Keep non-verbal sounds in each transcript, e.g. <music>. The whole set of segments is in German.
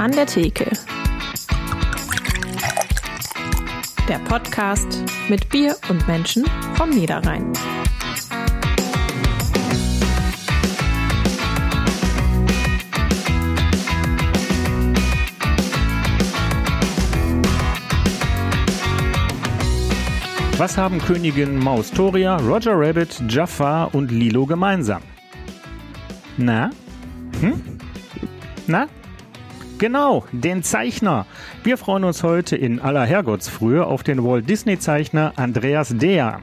An der Theke. Der Podcast mit Bier und Menschen vom Niederrhein. Was haben Königin Maus Toria, Roger Rabbit, Jafar und Lilo gemeinsam? Na? Hm? Na? Genau, den Zeichner. Wir freuen uns heute in aller Herrgottsfrühe auf den Walt Disney Zeichner Andreas Dea.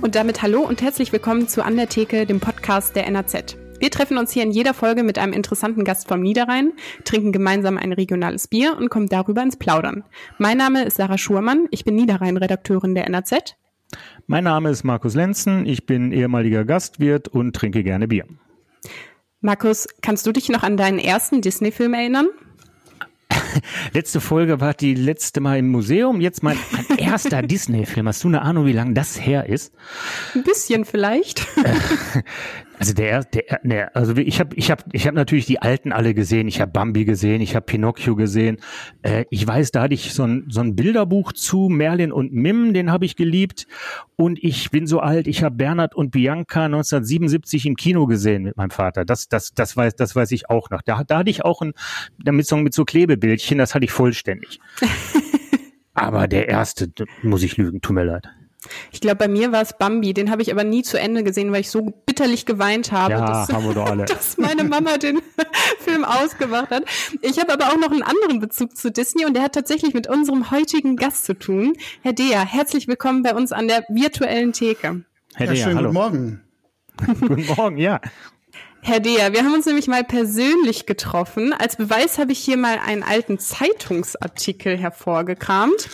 Und damit hallo und herzlich willkommen zu An der Theke, dem Podcast der NAZ. Wir treffen uns hier in jeder Folge mit einem interessanten Gast vom Niederrhein, trinken gemeinsam ein regionales Bier und kommen darüber ins Plaudern. Mein Name ist Sarah Schurmann, ich bin Niederrhein-Redakteurin der NAZ. Mein Name ist Markus Lenzen, ich bin ehemaliger Gastwirt und trinke gerne Bier. Markus, kannst du dich noch an deinen ersten Disney-Film erinnern? <laughs> Letzte Folge war die letzte Mal im Museum. Jetzt mein, mein erster <laughs> Disney-Film. Hast du eine Ahnung, wie lange das her ist? Ein bisschen vielleicht. <laughs> Also der, der, der also ich habe, ich habe, ich habe natürlich die alten alle gesehen. Ich habe Bambi gesehen, ich habe Pinocchio gesehen. Äh, ich weiß, da hatte ich so ein, so ein Bilderbuch zu Merlin und Mim, den habe ich geliebt. Und ich bin so alt, ich habe Bernhard und Bianca 1977 im Kino gesehen mit meinem Vater. Das, das, das weiß, das weiß ich auch noch. Da, da hatte ich auch ein, damit so mit so Klebebildchen, das hatte ich vollständig. <laughs> Aber der erste, muss ich lügen, tut mir leid. Ich glaube, bei mir war es Bambi. Den habe ich aber nie zu Ende gesehen, weil ich so bitterlich geweint habe, Ja, dass, haben wir doch alle. <laughs> dass meine Mama den <laughs> Film ausgemacht hat. Ich habe aber auch noch einen anderen Bezug zu Disney und der hat tatsächlich mit unserem heutigen Gast zu tun. Herr Dea, herzlich willkommen bei uns an der virtuellen Theke. Herr Ja, Dea, schönen hallo. guten Morgen. <laughs> Guten Morgen, ja. Herr Dea, wir haben uns nämlich mal persönlich getroffen. Als Beweis habe ich hier mal einen alten Zeitungsartikel hervorgekramt.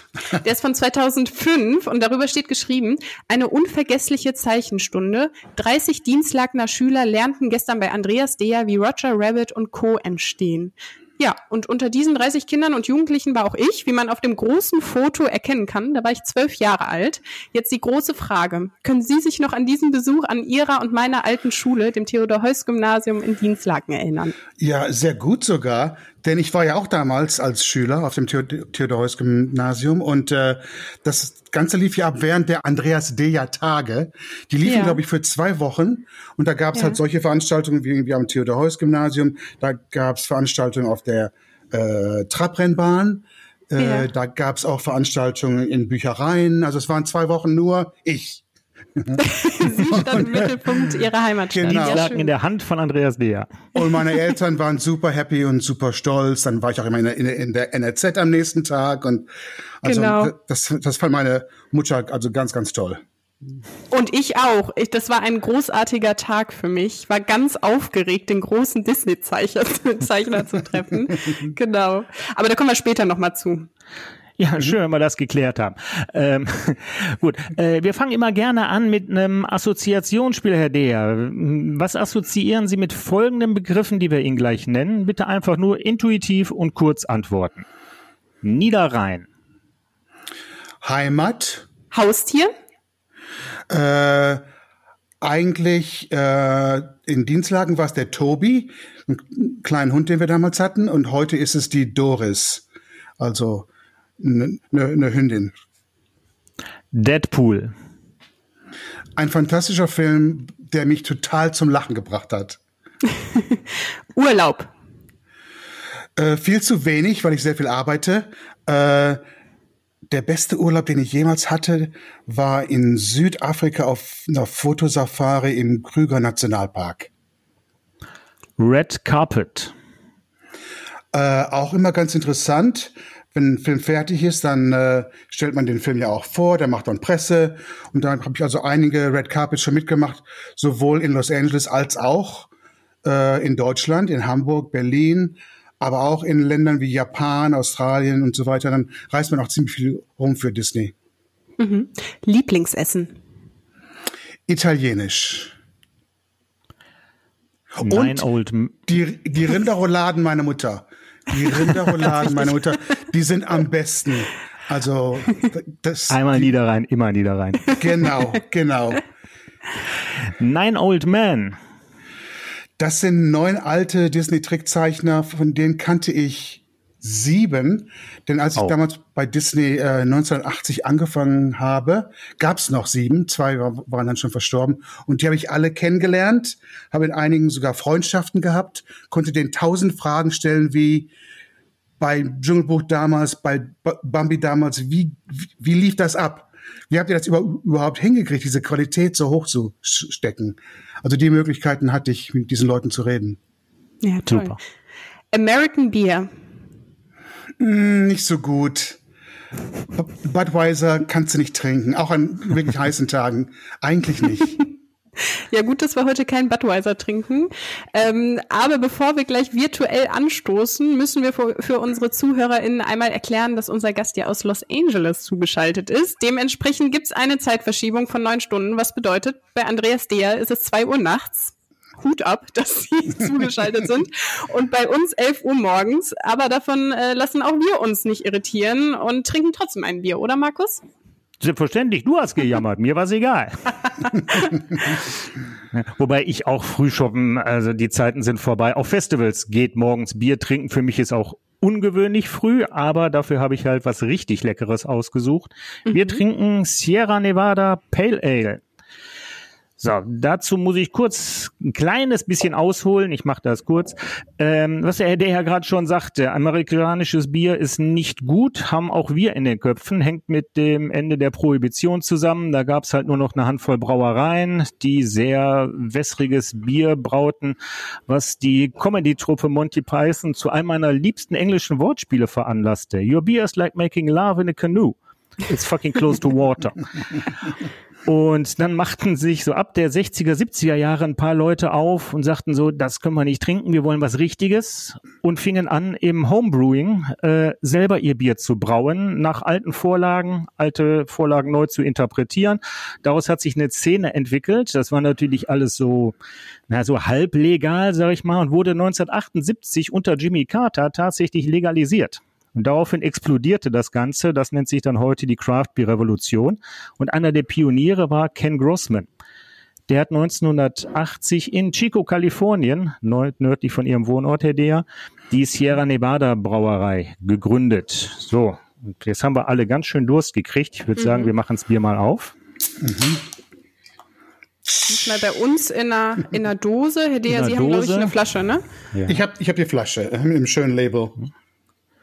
Der ist von 2005 und darüber steht geschrieben, eine unvergessliche Zeichenstunde. 30 Dienstlagner Schüler lernten gestern bei Andreas Dea, wie Roger Rabbit und Co. entstehen. Ja, und unter diesen 30 Kindern und Jugendlichen war auch ich, wie man auf dem großen Foto erkennen kann. Da war ich zwölf Jahre alt. Jetzt die große Frage. Können Sie sich noch an diesen Besuch an Ihrer und meiner alten Schule, dem Theodor-Heuss-Gymnasium in Dienstlaken, erinnern? Ja, sehr gut sogar, denn ich war ja auch damals als Schüler auf dem Theodor-Heuss-Gymnasium und äh, das Ganze lief ja ab während der Andreas Deja Tage. Die liefen, Ja. glaube ich, für zwei Wochen und da gab es Ja. halt solche Veranstaltungen wie, wie am Theodor-Heuss-Gymnasium. Da gab es Veranstaltungen auf der äh, Trabrennbahn. Äh, Ja. Da gab es auch Veranstaltungen in Büchereien. Also es waren zwei Wochen nur ich. <laughs> Sie stand im Mittelpunkt Ihrer Heimatstadt. Genau. Ja, Dienstlaken in der Hand von Andreas Dea. Und meine Eltern waren super happy und super stolz. Dann war ich auch immer in der, in der, NRZ am nächsten Tag. Und also Genau. das, das fand meine Mutter also ganz, ganz toll. Und ich auch. Ich, das war ein großartiger Tag für mich. Ich war ganz aufgeregt, den großen Disney-Zeichner <laughs> Zeichner zu treffen. <laughs> genau. Aber da kommen wir später nochmal zu. Ja, schön, wenn wir das geklärt haben. Ähm, <laughs> gut, äh, wir fangen immer gerne an mit einem Assoziationsspiel, Herr Deher. Was assoziieren Sie mit folgenden Begriffen, die wir Ihnen gleich nennen? Bitte einfach nur intuitiv und kurz antworten. Niederrhein, Heimat, Haustier? äh, eigentlich äh, in Dienstlagen war es der Tobi, ein kleinen Hund, den wir damals hatten. Und heute ist es die Doris, also eine ne, ne Hündin. Deadpool, Ein fantastischer Film, der mich total zum Lachen gebracht hat. <laughs> Urlaub. Äh, viel zu wenig, weil ich sehr viel arbeite. Äh, der beste Urlaub, den ich jemals hatte, war in Südafrika auf einer Fotosafari im Krüger Nationalpark. Red Carpet, Äh, auch immer ganz interessant. Wenn ein Film fertig ist, dann äh, stellt man den Film ja auch vor, der macht dann Presse. Und dann habe ich also einige Red Carpets schon mitgemacht, sowohl in Los Angeles als auch äh, in Deutschland, in Hamburg, Berlin, aber auch in Ländern wie Japan, Australien und so weiter. Dann reist man auch ziemlich viel rum für Disney. Lieblingsessen. Italienisch. Nine Old, M- Die, die Rinderrouladen meiner Mutter. Die Rinderrouladen meiner Mutter, die sind am besten. Also, das, einmal Niederrhein, immer Niederrhein. genau, genau. Nine Old Men, Das sind neun alte Disney-Trickzeichner, von denen kannte ich sieben, denn als ich Oh. damals bei Disney äh, 1980 angefangen habe, gab's noch sieben, zwei war, waren dann schon verstorben und die habe ich alle kennengelernt, habe in einigen sogar Freundschaften gehabt, konnte denen tausend Fragen stellen wie bei Dschungelbuch damals, bei B- Bambi damals, wie, wie, wie lief das ab? Wie habt ihr das über, überhaupt hingekriegt, diese Qualität so hoch zu stecken? Also die Möglichkeiten hatte ich, mit diesen Leuten zu reden. Ja, toll. Super. American Beer. Hm, Nicht so gut. Budweiser kannst du nicht trinken, auch an wirklich <laughs> heißen Tagen. Eigentlich nicht. <laughs> Ja, gut, dass wir heute keinen Budweiser trinken. Ähm, aber bevor wir gleich virtuell anstoßen, müssen wir für, für unsere ZuhörerInnen einmal erklären, dass unser Gast ja aus Los Angeles zugeschaltet ist. Dementsprechend gibt's eine Zeitverschiebung von neun Stunden, was bedeutet, bei Andreas Deer ist es zwei Uhr nachts. Hut ab, <laughs> dass Sie <laughs> zugeschaltet sind. Und bei uns 11 Uhr morgens. Aber davon äh, lassen auch wir uns nicht irritieren und trinken trotzdem ein Bier, oder Markus? Selbstverständlich, du hast gejammert, mir war's egal. <laughs> Wobei ich auch früh shoppen, also die Zeiten sind vorbei. Auf Festivals geht morgens Bier trinken. Für mich ist auch ungewöhnlich früh, aber dafür habe ich halt was richtig Leckeres ausgesucht. Wir trinken Sierra Nevada Pale Ale. So, dazu muss ich kurz ein kleines bisschen ausholen. Ich mache das kurz. Ähm, was der, der ja gerade schon sagte, amerikanisches Bier ist nicht gut, haben auch wir in den Köpfen, hängt mit dem Ende der Prohibition zusammen. Da gab's halt nur noch eine Handvoll Brauereien, die sehr wässriges Bier brauten, was die Comedy-Truppe Monty Python zu einem meiner liebsten englischen Wortspiele veranlasste. Your beer is like making love in a canoe. It's fucking close to water. <laughs> Und dann machten sich so ab der 60er, 70er Jahre ein paar Leute auf und sagten so, das können wir nicht trinken, wir wollen was Richtiges und fingen an im Homebrewing äh, selber ihr Bier zu brauen, nach alten Vorlagen, alte Vorlagen neu zu interpretieren. Daraus hat sich eine Szene entwickelt. Das war natürlich alles so, na, so halblegal, sag ich mal, und wurde 1978 unter Jimmy Carter tatsächlich legalisiert. Und daraufhin explodierte das Ganze. Das nennt sich dann heute die Craft Beer Revolution. Und einer der Pioniere war Ken Grossman. Der hat 1980 in Chico, Kalifornien, nördlich von ihrem Wohnort, Herr Dea, die Sierra Nevada Brauerei gegründet. So, und jetzt haben wir alle ganz schön Durst gekriegt. Ich würde sagen, wir machen das Bier mal auf. Mal bei uns in einer, in einer Dose. Herr einer Sie haben, glaube ich, Dose. eine Flasche, ne? Ich habe ich hab die Flasche äh, mit dem schönen Label.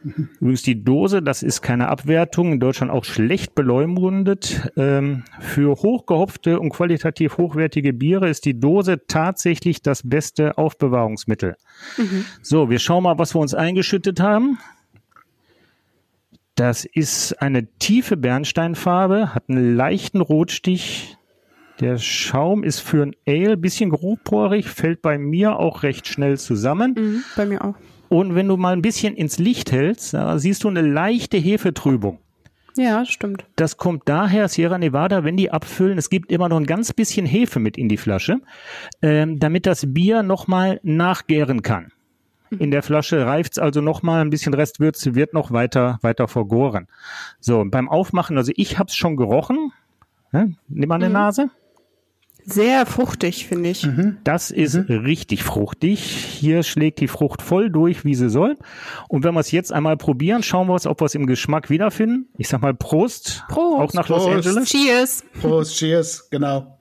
Übrigens die Dose, das ist keine Abwertung, in Deutschland auch schlecht beleumundet. Ähm, für hochgehopfte und qualitativ hochwertige Biere ist die Dose tatsächlich das beste Aufbewahrungsmittel. So, wir schauen mal, was wir uns eingeschüttet haben. Das ist eine tiefe Bernsteinfarbe, hat einen leichten Rotstich. Der Schaum ist für ein Ale bisschen grobporig, fällt bei mir auch recht schnell zusammen. Mhm, bei mir auch. Und wenn du mal ein bisschen ins Licht hältst, da siehst du eine leichte Hefetrübung. Ja, stimmt. Das kommt daher, Sierra Nevada, wenn die abfüllen, es gibt immer noch ein ganz bisschen Hefe mit in die Flasche, ähm, damit das Bier nochmal nachgären kann. In der Flasche reift's also nochmal, ein bisschen Restwürze wird noch weiter, weiter vergoren. So, beim Aufmachen, also ich hab's schon gerochen. Ne? Nimm mal eine Nase. Sehr fruchtig, finde ich. Das ist richtig fruchtig. Hier schlägt die Frucht voll durch, wie sie soll. Und wenn wir es jetzt einmal probieren, schauen wir uns, ob wir es im Geschmack wiederfinden. Ich sag mal Prost. Prost. Auch nach Los Prost. Angeles. Cheers. Prost, cheers, genau.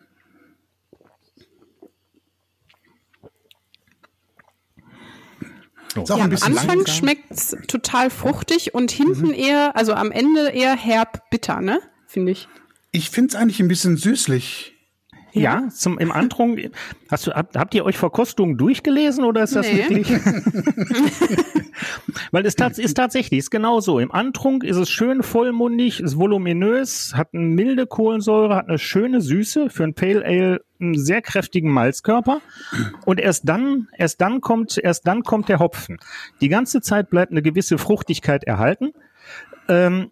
Ja, am Anfang langsam. schmeckt's total fruchtig und hinten eher, also am Ende eher herb bitter, ne? Finde ich. Ich finde es eigentlich ein bisschen süßlich. Ja, zum, im Antrunk. Hast du, habt, habt ihr euch Verkostungen durchgelesen oder ist das Nee. wirklich? <laughs> Weil es tats ist tatsächlich, ist genau so. Im Antrunk ist es schön vollmundig, ist voluminös, hat eine milde Kohlensäure, hat eine schöne Süße, für ein Pale Ale einen sehr kräftigen Malzkörper. Und erst dann, erst dann kommt, erst dann kommt der Hopfen. Die ganze Zeit bleibt eine gewisse Fruchtigkeit erhalten. Ähm,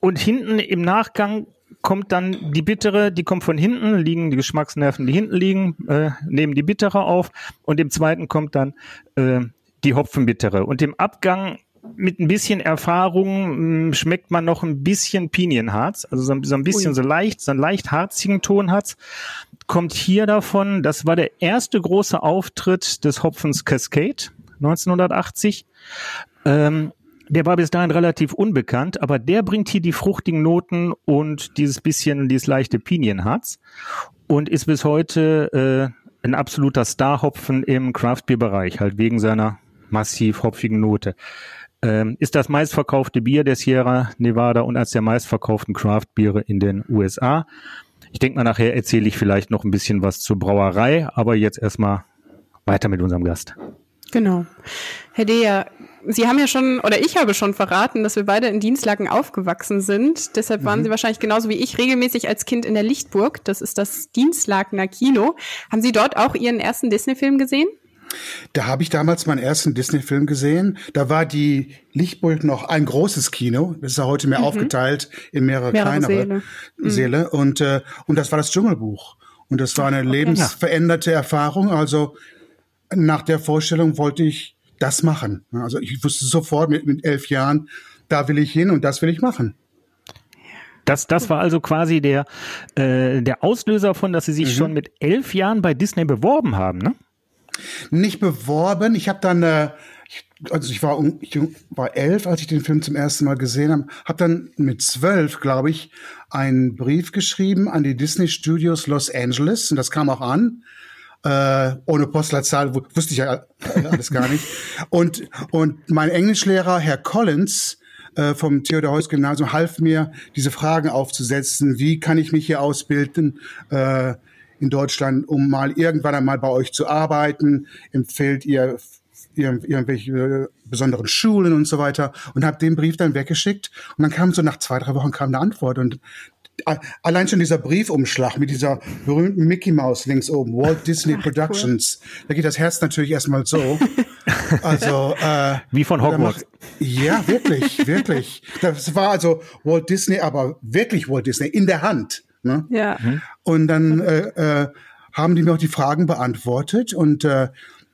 und hinten im Nachgang kommt dann die bittere, die kommt von hinten, liegen die Geschmacksnerven, die hinten liegen, äh, nehmen die bittere auf und im zweiten kommt dann äh, die Hopfenbittere. Und im Abgang mit ein bisschen Erfahrung mh, schmeckt man noch ein bisschen Pinienharz, also so, ein- so ein bisschen Ui. so leicht, so einen leicht harzigen Ton hat's. Kommt hier davon, das war der erste große Auftritt des Hopfens Cascade 1980. Ähm, der war bis dahin relativ unbekannt, aber der bringt hier die fruchtigen Noten und dieses bisschen, dieses leichte Pinienharz und ist bis heute äh, ein absoluter Starhopfen im Craftbeer-Bereich, halt wegen seiner massiv hopfigen Note. Ähm, ist das meistverkaufte Bier der Sierra Nevada und als der meistverkauften Craft-Biere in den USA. Ich denke mal, nachher erzähle ich vielleicht noch ein bisschen was zur Brauerei, aber jetzt erstmal weiter mit unserem Gast. Genau. Herr Deja, Sie haben ja schon, oder ich habe schon verraten, dass wir beide in Dienstlaken aufgewachsen sind. Deshalb waren mhm. Sie wahrscheinlich genauso wie ich regelmäßig als Kind in der Lichtburg. Das ist das Dienstlakener Kino. Haben Sie dort auch Ihren ersten Disney-Film gesehen? Da habe ich damals meinen ersten Disney-Film gesehen. Da war die Lichtburg noch ein großes Kino. Das ist ja heute mehr mhm. aufgeteilt in mehrere, mehrere kleinere Säle. Mhm. Säle. Und, äh, und das war das Dschungelbuch. Und das war eine okay. lebensveränderte Erfahrung. Also nach der Vorstellung wollte ich das machen. Also ich wusste sofort mit, mit elf Jahren, da will ich hin und das will ich machen. Das, das war also quasi der, äh, der Auslöser von, dass Sie sich mhm. schon mit elf Jahren bei Disney beworben haben, ne? Nicht beworben. Ich habe dann, äh, ich, also ich war, ich war elf, als ich den Film zum ersten Mal gesehen habe. Habe dann mit zwölf, glaube ich, einen Brief geschrieben an die Disney Studios Los Angeles und das kam auch an äh, ohne Postleitzahl, wusste ich ja alles gar nicht. Und, und mein Englischlehrer, Herr Collins, äh, vom Theodor Heuss Gymnasium half mir, diese Fragen aufzusetzen. Wie kann ich mich hier ausbilden äh, in Deutschland, um mal irgendwann einmal bei euch zu arbeiten? Empfehlt ihr irgendwelche besonderen Schulen und so weiter und habe den Brief dann weggeschickt und dann kam so nach zwei drei Wochen kam eine Antwort und allein schon dieser Briefumschlag mit dieser berühmten Mickey Mouse links oben, Walt Disney Ach, Productions, cool. da geht das Herz natürlich erstmal so. <laughs> Also äh, wie von Hogwarts. Macht, ja, wirklich, <laughs> wirklich. Das war also Walt Disney, aber wirklich Walt Disney in der Hand. Ne? Ja. Und dann äh, äh, haben die mir auch die Fragen beantwortet und äh,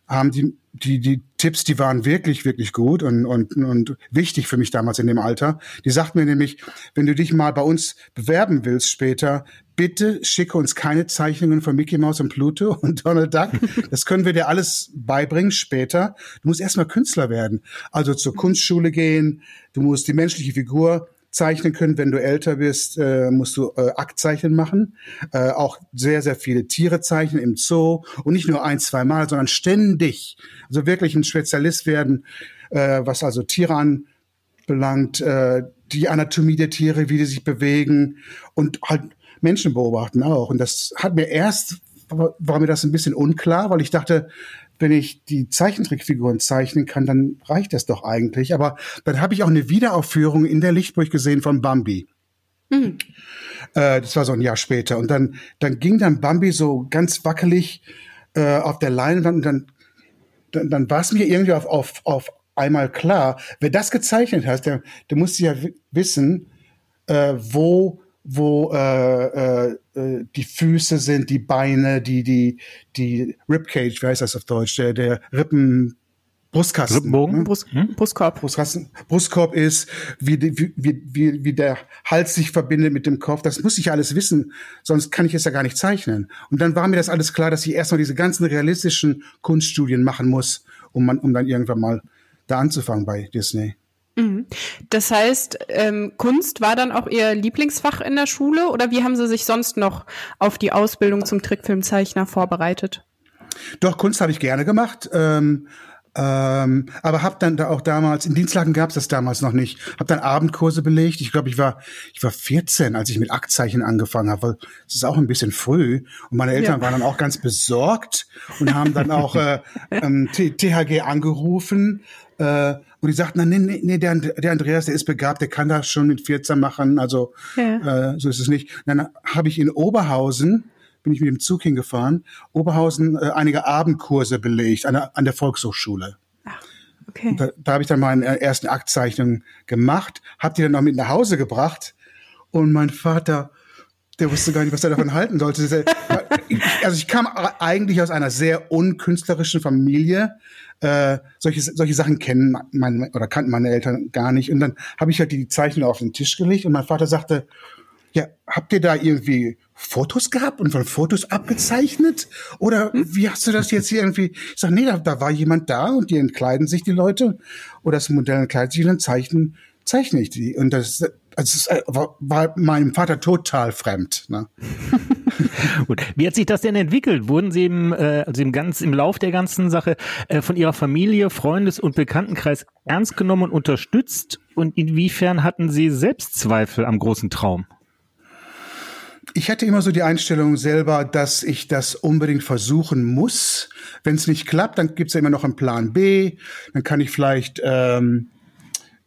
haben die die, die Tipps, die waren wirklich, wirklich gut und, und, und wichtig für mich damals in dem Alter. Die sagt mir nämlich, wenn du dich mal bei uns bewerben willst später, bitte schicke uns keine Zeichnungen von Mickey Mouse und Pluto <laughs> und Donald Duck. Das können wir dir alles beibringen später. Du musst erstmal Künstler werden. Also zur Kunstschule gehen. Du musst die menschliche Figur zeichnen können. Wenn du älter bist, äh, musst du äh, Aktzeichnen machen. Äh, auch sehr, sehr viele Tiere zeichnen im Zoo und nicht nur ein, zwei Mal, sondern ständig. Also wirklich ein Spezialist werden, äh, was also Tiere anbelangt, äh, die Anatomie der Tiere, wie die sich bewegen und halt Menschen beobachten auch. Und das hat mir erst, war mir das ein bisschen unklar, weil ich dachte, wenn ich die Zeichentrickfiguren zeichnen kann, dann reicht das doch eigentlich. Aber dann habe ich auch eine Wiederaufführung in der Lichtburg gesehen von Bambi. Mhm. Äh, das war so ein Jahr später. Und dann, dann ging dann Bambi so ganz wackelig äh, auf der Leinwand und dann, dann, dann war es mir irgendwie auf, auf, auf einmal klar, wer das gezeichnet hat, der, der musste ja wissen, äh, wo wo äh, äh, äh, die Füße sind, die Beine, die die die Ribcage, wie heißt das auf Deutsch, der der Rippen Brustkasten, Rippenbogen, ne? Brust, hm? Brustkorb, Brustkasten, Brustkorb ist, wie, wie, wie, wie der Hals sich verbindet mit dem Kopf. Das muss ich alles wissen, sonst kann ich es ja gar nicht zeichnen. Und dann war mir das alles klar, dass ich erstmal diese ganzen realistischen Kunststudien machen muss, um man, um dann irgendwann mal da anzufangen bei Disney. Mhm. Das heißt, ähm, Kunst war dann auch Ihr Lieblingsfach in der Schule oder wie haben Sie sich sonst noch auf die Ausbildung zum Trickfilmzeichner vorbereitet? Doch, Kunst habe ich gerne gemacht. Ähm, ähm, aber habe dann da auch damals, in Dienstlagen gab es das damals noch nicht, habe dann Abendkurse belegt. Ich glaube, ich war ich war 14, als ich mit Aktzeichen angefangen habe, weil es ist auch ein bisschen früh. Und meine Eltern ja. waren dann auch ganz besorgt und haben dann auch äh, ähm, THG angerufen äh, und die sagten, nee, nee, nee der, der Andreas, der ist begabt, der kann das schon mit 14 machen, also ja. äh, so ist es nicht. Und dann habe ich in Oberhausen, bin ich mit dem Zug hingefahren, Oberhausen äh, einige Abendkurse belegt an der, an der Volkshochschule. okay. Da, da habe ich dann meine ersten Aktzeichnungen gemacht, habe die dann noch mit nach Hause gebracht und mein Vater, der wusste gar nicht, was er davon <laughs> halten sollte. Also ich kam eigentlich aus einer sehr unkünstlerischen Familie äh, solche, solche Sachen kennen meine, oder kannten meine Eltern gar nicht. Und dann habe ich halt die Zeichnung auf den Tisch gelegt und mein Vater sagte, ja, habt ihr da irgendwie Fotos gehabt und von Fotos abgezeichnet? Oder hm? wie hast du das jetzt hier irgendwie? Ich sag, nee, da, da war jemand da und die entkleiden sich die Leute oder das Modell entkleidet sich und dann zeichnen, zeichne ich die. Und das, also es äh, war, war meinem Vater total fremd. Ne? <laughs> <laughs> Gut. Wie hat sich das denn entwickelt? Wurden Sie im, äh, also im ganz im Lauf der ganzen Sache äh, von Ihrer Familie, Freundes- und Bekanntenkreis ernst genommen und unterstützt? Und inwiefern hatten Sie Selbstzweifel am großen Traum? Ich hatte immer so die Einstellung selber, dass ich das unbedingt versuchen muss. Wenn es nicht klappt, dann gibt's ja immer noch einen Plan B. Dann kann ich vielleicht ähm,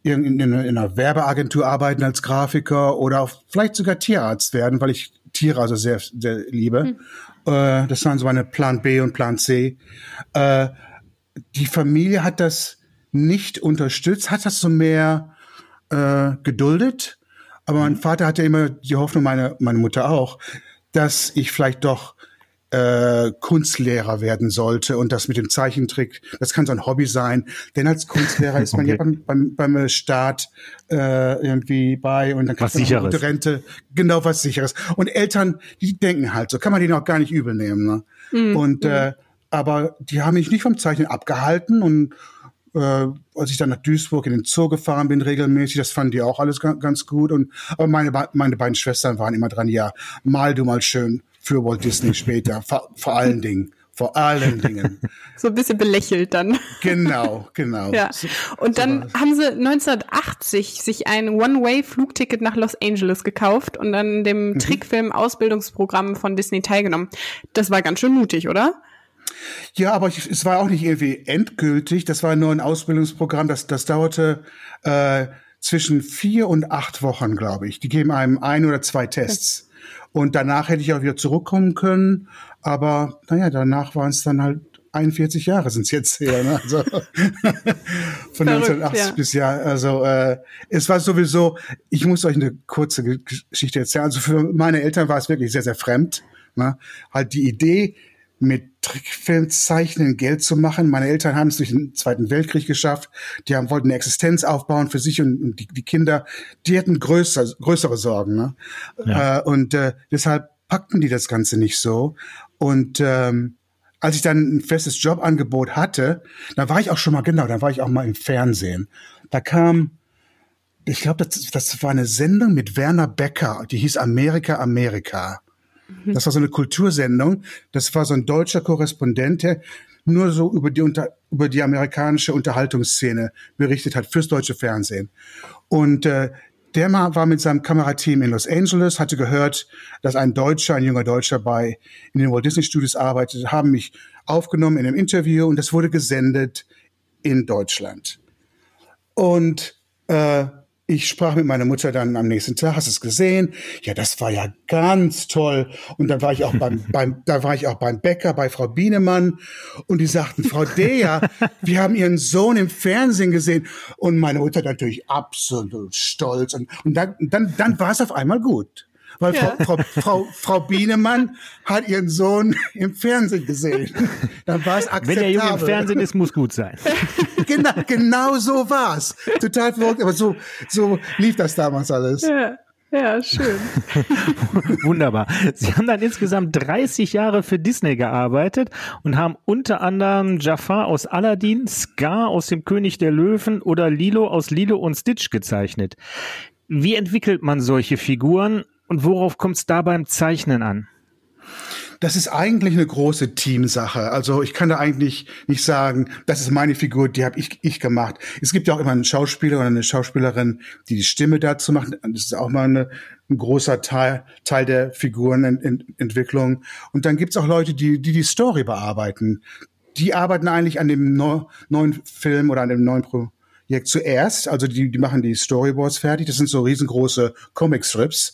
in, in, in einer Werbeagentur arbeiten als Grafiker oder vielleicht sogar Tierarzt werden, weil ich Tiere also sehr, sehr liebe. Hm. Äh, das waren so meine Plan B und Plan C. Äh, die Familie hat das nicht unterstützt, hat das so mehr äh, geduldet. Aber mein Vater hatte immer die Hoffnung, meine, meine Mutter auch, dass ich vielleicht doch äh, Kunstlehrer werden sollte und das mit dem Zeichentrick, das kann so ein Hobby sein. Denn als Kunstlehrer ist man okay. ja beim, beim, beim Staat äh, irgendwie bei und dann kriegt man eine gute Rente. Genau, was sicheres. Und Eltern, die denken halt so, kann man denen auch gar nicht übel nehmen. Ne? Mhm. Und mhm. äh, aber die haben mich nicht vom Zeichnen abgehalten und äh, als ich dann nach Duisburg in den Zoo gefahren bin regelmäßig, das fanden die auch alles ganz, ganz gut. Und aber meine, meine beiden Schwestern waren immer dran, ja, mal du mal schön für Walt Disney später, vor, vor allen Dingen. Vor allen Dingen. <laughs> so ein bisschen belächelt dann. Genau, genau. Ja. Und dann so haben sie 1980 sich ein One-Way-Flugticket nach Los Angeles gekauft und dann dem mhm. Trickfilm-Ausbildungsprogramm von Disney teilgenommen. Das war ganz schön mutig, oder? Ja, aber ich, es war auch nicht irgendwie endgültig. Das war nur ein Ausbildungsprogramm. Das, das dauerte äh, zwischen vier und acht Wochen, glaube ich. Die geben einem ein oder zwei Tests. Und danach hätte ich auch wieder zurückkommen können. Aber naja, danach waren es dann halt 41 Jahre sind es jetzt her. Ne? Also <laughs> von Verrückt, 1980 ja. bis ja. Also äh, es war sowieso. Ich muss euch eine kurze Geschichte erzählen. Also für meine Eltern war es wirklich sehr sehr fremd. Ne? Halt die Idee, mit Trickfilmzeichnen Geld zu machen. Meine Eltern haben es durch den Zweiten Weltkrieg geschafft. Die haben, wollten eine Existenz aufbauen für sich und, und die, die, Kinder. Die hatten größer, größere Sorgen. Ne? Ja. Äh, und äh, deshalb packten die das Ganze nicht so. Und ähm, als ich dann ein festes Jobangebot hatte, da war ich auch schon mal, genau, da war ich auch mal im Fernsehen. Da kam, ich glaube, das, das war eine Sendung mit Werner Becker, die hieß Amerika, Amerika. Das war so eine Kultursendung. Das war so ein deutscher Korrespondent, der nur so über die, unter, über die amerikanische Unterhaltungsszene berichtet hat fürs deutsche Fernsehen. Und äh, der war mit seinem Kamerateam in Los Angeles, hatte gehört, dass ein Deutscher, ein junger Deutscher bei in den Walt Disney Studios arbeitet, haben mich aufgenommen in einem Interview und das wurde gesendet in Deutschland. Und äh, ich sprach mit meiner Mutter dann am nächsten Tag, hast du es gesehen? Ja, das war ja ganz toll. Und dann war ich auch beim, <laughs> beim, da war ich auch beim Bäcker bei Frau Bienemann und die sagten, Frau Dea, wir haben Ihren Sohn im Fernsehen gesehen. Und meine Mutter natürlich absolut stolz. Und, und dann, dann, dann war es auf einmal gut weil ja. Frau, Frau, Frau, Frau Bienemann hat ihren Sohn im Fernsehen gesehen. <laughs> Dann war es akzeptabel. Wenn der Junge im Fernsehen ist, muss gut sein. <laughs> genau, genau so war's. Total verrückt, aber so, so lief das damals alles. Ja. Ja, schön. <laughs> Wunderbar. Sie haben dann insgesamt 30 Jahre für Disney gearbeitet und haben unter anderem Jafar aus Aladdin, Scar aus dem König der Löwen oder Lilo aus Lilo und Stitch gezeichnet. Wie entwickelt man solche Figuren und worauf kommt es da beim Zeichnen an? Das ist eigentlich eine große Teamsache. Also ich kann da eigentlich nicht sagen, das ist meine Figur, die habe ich, ich gemacht. Es gibt ja auch immer einen Schauspieler oder eine Schauspielerin, die die Stimme dazu macht. Das ist auch mal eine, ein großer Teil, Teil der Figurenentwicklung. Und dann gibt's auch Leute, die, die die Story bearbeiten. Die arbeiten eigentlich an dem no, neuen Film oder an dem neuen Projekt zuerst. Also die, die machen die Storyboards fertig. Das sind so riesengroße Comic-Strips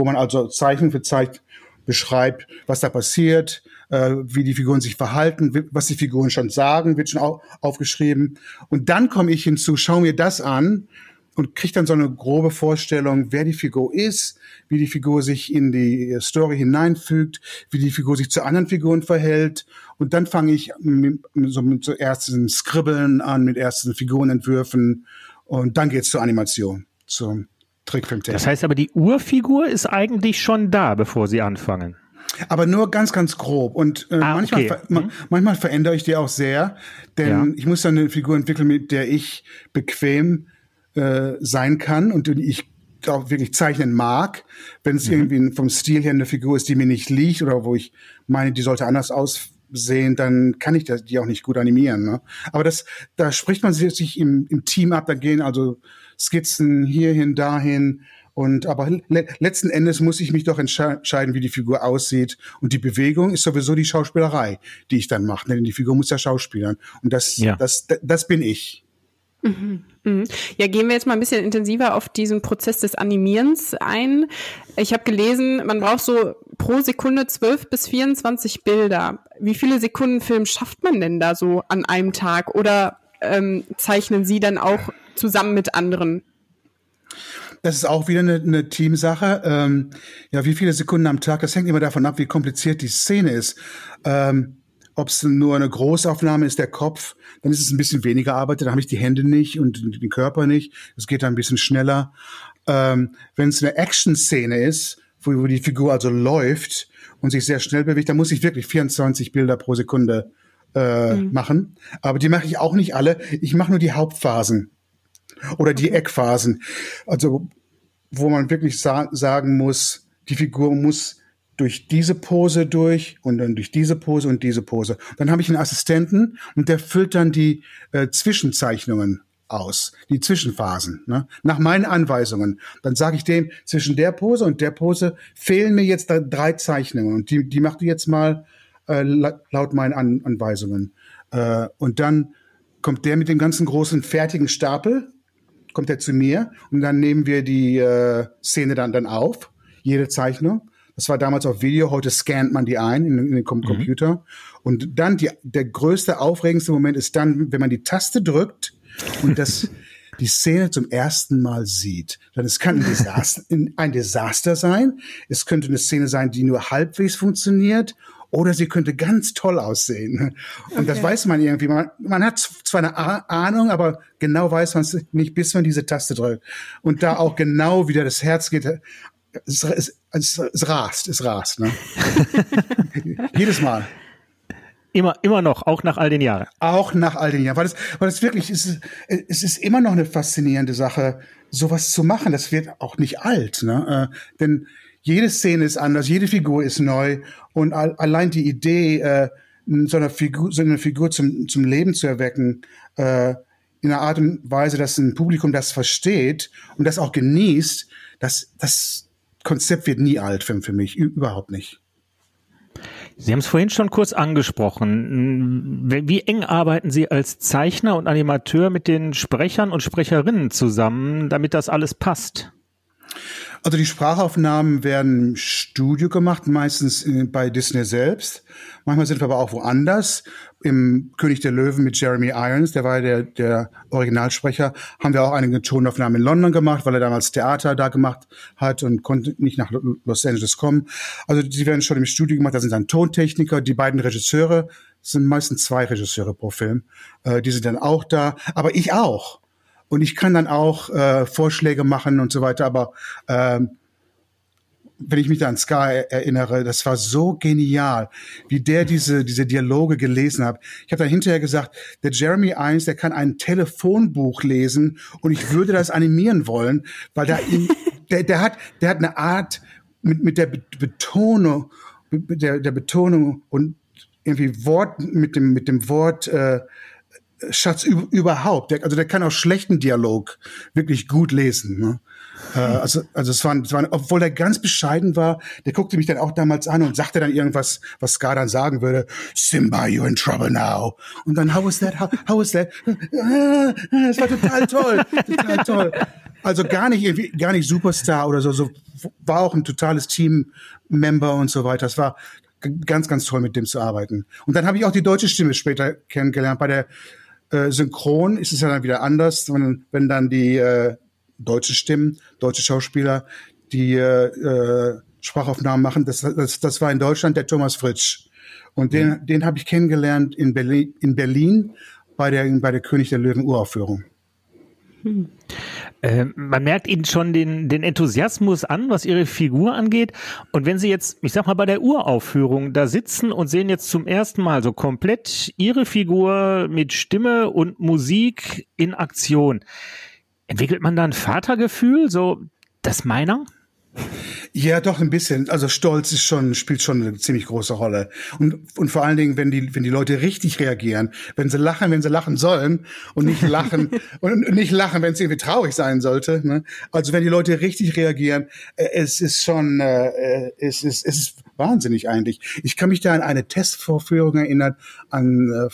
wo man also Zeichen für Zeichen beschreibt, was da passiert, äh, wie die Figuren sich verhalten, was die Figuren schon sagen, wird schon au aufgeschrieben. Und dann komme ich hinzu, schaue mir das an und kriege dann so eine grobe Vorstellung, wer die Figur ist, wie die Figur sich in die Story hineinfügt, wie die Figur sich zu anderen Figuren verhält. Und dann fange ich mit, so mit so ersten Skribbeln an, mit ersten Figurenentwürfen. Und dann geht's zur Animation, zum Trickfilmtechnik. Das heißt aber, die Urfigur ist eigentlich schon da, bevor sie anfangen. Aber nur ganz, ganz grob. Und äh, Ah, manchmal, okay. ma manchmal verändere ich die auch sehr, denn Ja. ich muss dann eine Figur entwickeln, mit der ich bequem äh, sein kann und die ich auch wirklich zeichnen mag. Wenn es irgendwie vom Stil her eine Figur ist, die mir nicht liegt oder wo ich meine, die sollte anders aussehen, dann kann ich das, die auch nicht gut animieren. Ne? Aber das, da spricht man sich im, im Team ab, da gehen also Skizzen hierhin, dahin. Und aber le letzten Endes muss ich mich doch entsche- entscheiden, wie die Figur aussieht. Und die Bewegung ist sowieso die Schauspielerei, die ich dann mache. Denn die Figur muss ja schauspielern. Und das, Ja. das, das, das bin ich. Mhm. Ja, gehen wir jetzt mal ein bisschen intensiver auf diesen Prozess des Animierens ein. Ich habe gelesen, man braucht so pro Sekunde 12 bis 24 Bilder. Wie viele Sekunden Film schafft man denn da so an einem Tag? Oder ähm, zeichnen Sie dann auch zusammen mit anderen? Das ist auch wieder eine, eine Teamsache. Ähm, ja, wie viele Sekunden am Tag? Das hängt immer davon ab, wie kompliziert die Szene ist. Ähm, Ob es nur eine Großaufnahme ist, der Kopf, dann ist es ein bisschen weniger Arbeit. Dann habe ich die Hände nicht und den Körper nicht. Es geht dann ein bisschen schneller. Ähm, Wenn es eine Action-Szene ist, wo, wo die Figur also läuft und sich sehr schnell bewegt, dann muss ich wirklich 24 Bilder pro Sekunde äh, machen. Aber die mache ich auch nicht alle. Ich mache nur die Hauptphasen oder die Eckphasen. Also wo man wirklich sa sagen muss, die Figur muss durch diese Pose durch und dann durch diese Pose und diese Pose. Dann habe ich einen Assistenten und der füllt dann die äh, Zwischenzeichnungen aus, die Zwischenphasen, ne? nach meinen Anweisungen. Dann sage ich dem, zwischen der Pose und der Pose fehlen mir jetzt drei Zeichnungen und die, die macht du jetzt mal äh, la- laut meinen An Anweisungen. Äh, und dann kommt der mit dem ganzen großen fertigen Stapel, kommt er zu mir und dann nehmen wir die äh, Szene dann, dann auf, jede Zeichnung. Das war damals auf Video, heute scannt man die ein in, in den Com Computer. Und dann die, der größte, aufregendste Moment ist dann, wenn man die Taste drückt und das <laughs> die Szene zum ersten Mal sieht. Dann es kann ein Desaster, <laughs> ein Desaster sein. Es könnte eine Szene sein, die nur halbwegs funktioniert. Oder sie könnte ganz toll aussehen. Und das Okay. weiß man irgendwie. Man, man hat zwar eine Ahnung, aber genau weiß man es nicht, bis man diese Taste drückt. Und da auch genau wieder das Herz geht. Es, es, es, es rast, es rast. Ne? <laughs> Jedes Mal. Immer, immer noch, auch nach all den Jahren. Auch nach all den Jahren. Weil es, weil es wirklich, es ist, es ist immer noch eine faszinierende Sache, sowas zu machen. Das wird auch nicht alt, ne? Äh, denn jede Szene ist anders, jede Figur ist neu und all, allein die Idee, äh, so eine Figur, so eine Figur zum, zum Leben zu erwecken, äh, in einer Art und Weise, dass ein Publikum das versteht und das auch genießt, das, das Konzept wird nie alt für, für mich, überhaupt nicht. Sie haben es vorhin schon kurz angesprochen. Wie eng arbeiten Sie als Zeichner und Animateur mit den Sprechern und Sprecherinnen zusammen, damit das alles passt? Also die Sprachaufnahmen werden im Studio gemacht, meistens bei Disney selbst. Manchmal sind wir aber auch woanders. Im König der Löwen mit Jeremy Irons, der war der, der Originalsprecher, haben wir auch einige Tonaufnahmen in London gemacht, weil er damals Theater da gemacht hat und konnte nicht nach Lo- Los Angeles kommen. Also die werden schon im Studio gemacht. Da sind dann Tontechniker, die beiden Regisseure, sind meistens zwei Regisseure pro Film, äh, die sind dann auch da. Aber ich auch. Und ich kann dann auch äh, Vorschläge machen und so weiter. Aber ähm, wenn ich mich da an Sky erinnere, das war so genial, wie der diese, diese Dialoge gelesen hat. Ich habe dann hinterher gesagt, der Jeremy Irons, der kann ein Telefonbuch lesen und ich würde das animieren wollen, weil da <laughs> der, der hat, der hat eine Art mit, mit der Be- Betonung, mit der, der Betonung und irgendwie Wort, mit dem, mit dem Wort, äh, Schatz üb überhaupt. Der, also der kann auch schlechten Dialog wirklich gut lesen. Ne? Äh, also, also es war, es war, obwohl er ganz bescheiden war, der guckte mich dann auch damals an und sagte dann irgendwas, was Scar dann sagen würde: Simba, you're in trouble now. Und dann how was that? How, how was that? Ah, Es war total toll, total toll. Also gar nicht irgendwie, gar nicht Superstar oder so. So war auch ein totales Team-Member und so weiter. Es war ganz, ganz toll, mit dem zu arbeiten. Und dann habe ich auch die deutsche Stimme später kennengelernt. Bei der äh, Synchron ist es ja dann wieder anders, wenn, wenn dann die äh, deutsche Stimmen, deutsche Schauspieler die äh, äh, Sprachaufnahmen machen. Das, das, das war in Deutschland der Thomas Fritsch. Und den, den habe ich kennengelernt in Berlin, in Berlin bei der, bei der König der Löwen Uraufführung. Äh, man merkt ihnen schon den, den Enthusiasmus an, was ihre Figur angeht. Und wenn sie jetzt, ich sag mal, bei der Uraufführung da sitzen und sehen jetzt zum ersten Mal so komplett ihre Figur mit Stimme und Musik in Aktion, entwickelt man da ein Vatergefühl, so das meiner? Ja, doch ein bisschen. Also Stolz ist schon spielt schon eine ziemlich große Rolle und und vor allen Dingen, wenn die wenn die Leute richtig reagieren, wenn sie lachen, wenn sie lachen sollen und nicht lachen <laughs> und nicht lachen, wenn es irgendwie traurig sein sollte. Ne? Also wenn die Leute richtig reagieren, äh, es ist schon äh, äh, es ist es ist wahnsinnig eigentlich. Ich kann mich da an eine Testvorführung erinnern an äh,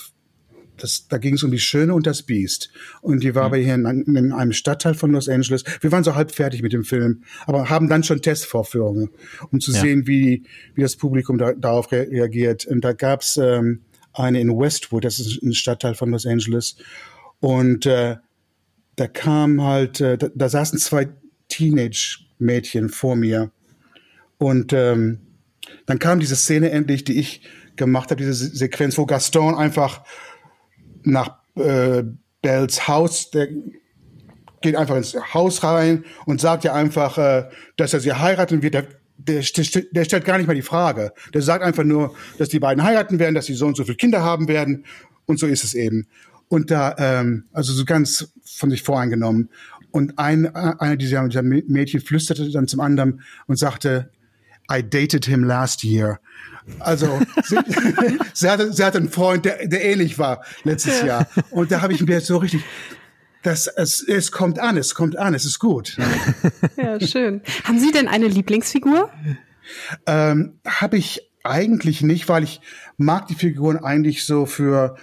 das, da ging es um die Schöne und das Biest. Und die war mhm. aber hier in, in, einem Stadtteil von Los Angeles. Wir waren so halb fertig mit dem Film, aber haben dann schon Testvorführungen, um zu ja. sehen, wie, wie das Publikum da, darauf re reagiert. Und da gab's ähm, eine in Westwood, das ist ein Stadtteil von Los Angeles. Und äh, da kam halt, äh, da, da saßen zwei Teenage-Mädchen vor mir. Und ähm, dann kam diese Szene endlich, die ich gemacht habe, diese Sequenz, wo Gaston einfach nach äh, Bells Haus, der geht einfach ins Haus rein und sagt ja einfach, äh, dass er sie heiraten wird. Der, der, der stellt gar nicht mal die Frage. Der sagt einfach nur, dass die beiden heiraten werden, dass sie so und so viele Kinder haben werden. Und so ist es eben. Und da, ähm, also so ganz von sich voreingenommen. Und ein, einer dieser, dieser Mädchen flüsterte dann zum anderen und sagte, I dated him last year. Also sie, <laughs> sie, hatte, sie hatte einen Freund, der, der ähnlich war letztes Jahr. Und da habe ich mir so richtig, das, es, es kommt an, es kommt an, es ist gut. <laughs> Ja, schön. Haben Sie denn eine Lieblingsfigur? Ähm, habe ich eigentlich nicht, weil ich mag die Figuren eigentlich so für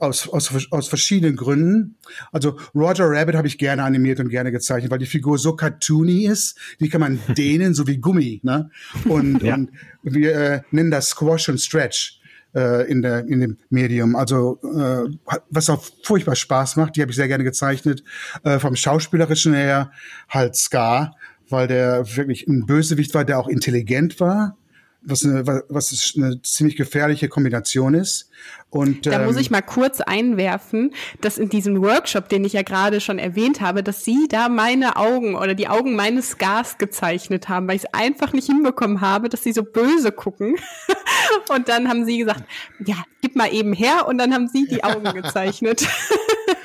aus, aus, aus verschiedenen Gründen. Also Roger Rabbit habe ich gerne animiert und gerne gezeichnet, weil die Figur so cartoony ist, die kann man <laughs> dehnen, so wie Gummi. Ne? Und, ja. und wir äh, nennen das Squash und Stretch äh, in, der, in dem Medium. Also äh, was auch furchtbar Spaß macht, die habe ich sehr gerne gezeichnet. Äh, vom Schauspielerischen her halt Scar, weil der wirklich ein Bösewicht war, der auch intelligent war was eine, was eine ziemlich gefährliche Kombination ist. Und, da ähm, muss ich mal kurz einwerfen, dass in diesem Workshop, den ich ja gerade schon erwähnt habe, dass Sie da meine Augen oder die Augen meines Scars gezeichnet haben, weil ich es einfach nicht hinbekommen habe, dass Sie so böse gucken. <laughs> und dann haben Sie gesagt, ja, gib mal eben her und dann haben Sie die Augen gezeichnet.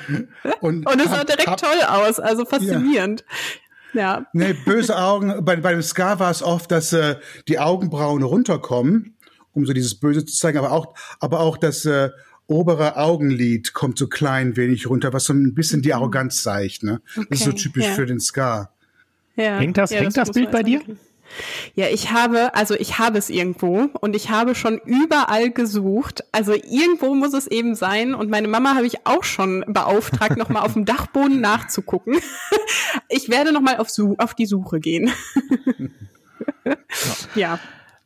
<laughs> und, und es sah direkt hab, toll aus, also faszinierend. Ja. Ja. Nee, böse Augen. Bei, bei dem Scar war es oft, dass äh, die Augenbrauen runterkommen, um so dieses Böse zu zeigen, aber auch, aber auch das äh, obere Augenlid kommt so klein wenig runter, was so ein bisschen die Arroganz zeigt. Ne? Okay, das ist so typisch ja. für den Scar. Ja. Hängt das, ja, hängt das, das Bild bei dir? Sagen. Ja, ich habe, also ich habe es irgendwo und ich habe schon überall gesucht. Also irgendwo muss es eben sein und meine Mama habe ich auch schon beauftragt, nochmal auf dem <laughs> Dachboden nachzugucken. Ich werde nochmal auf, auf die Suche gehen. <laughs> ja.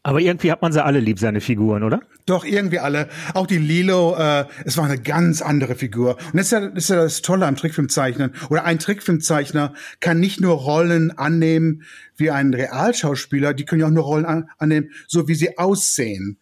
Aber irgendwie hat man sie alle lieb, seine Figuren, oder? Doch, irgendwie alle. Auch die Lilo, äh, es war eine ganz andere Figur. Und das ist ja, das ist ja das Tolle am Trickfilmzeichnen. Oder ein Trickfilmzeichner kann nicht nur Rollen annehmen wie ein Realschauspieler, die können ja auch nur Rollen an, annehmen, so wie sie aussehen.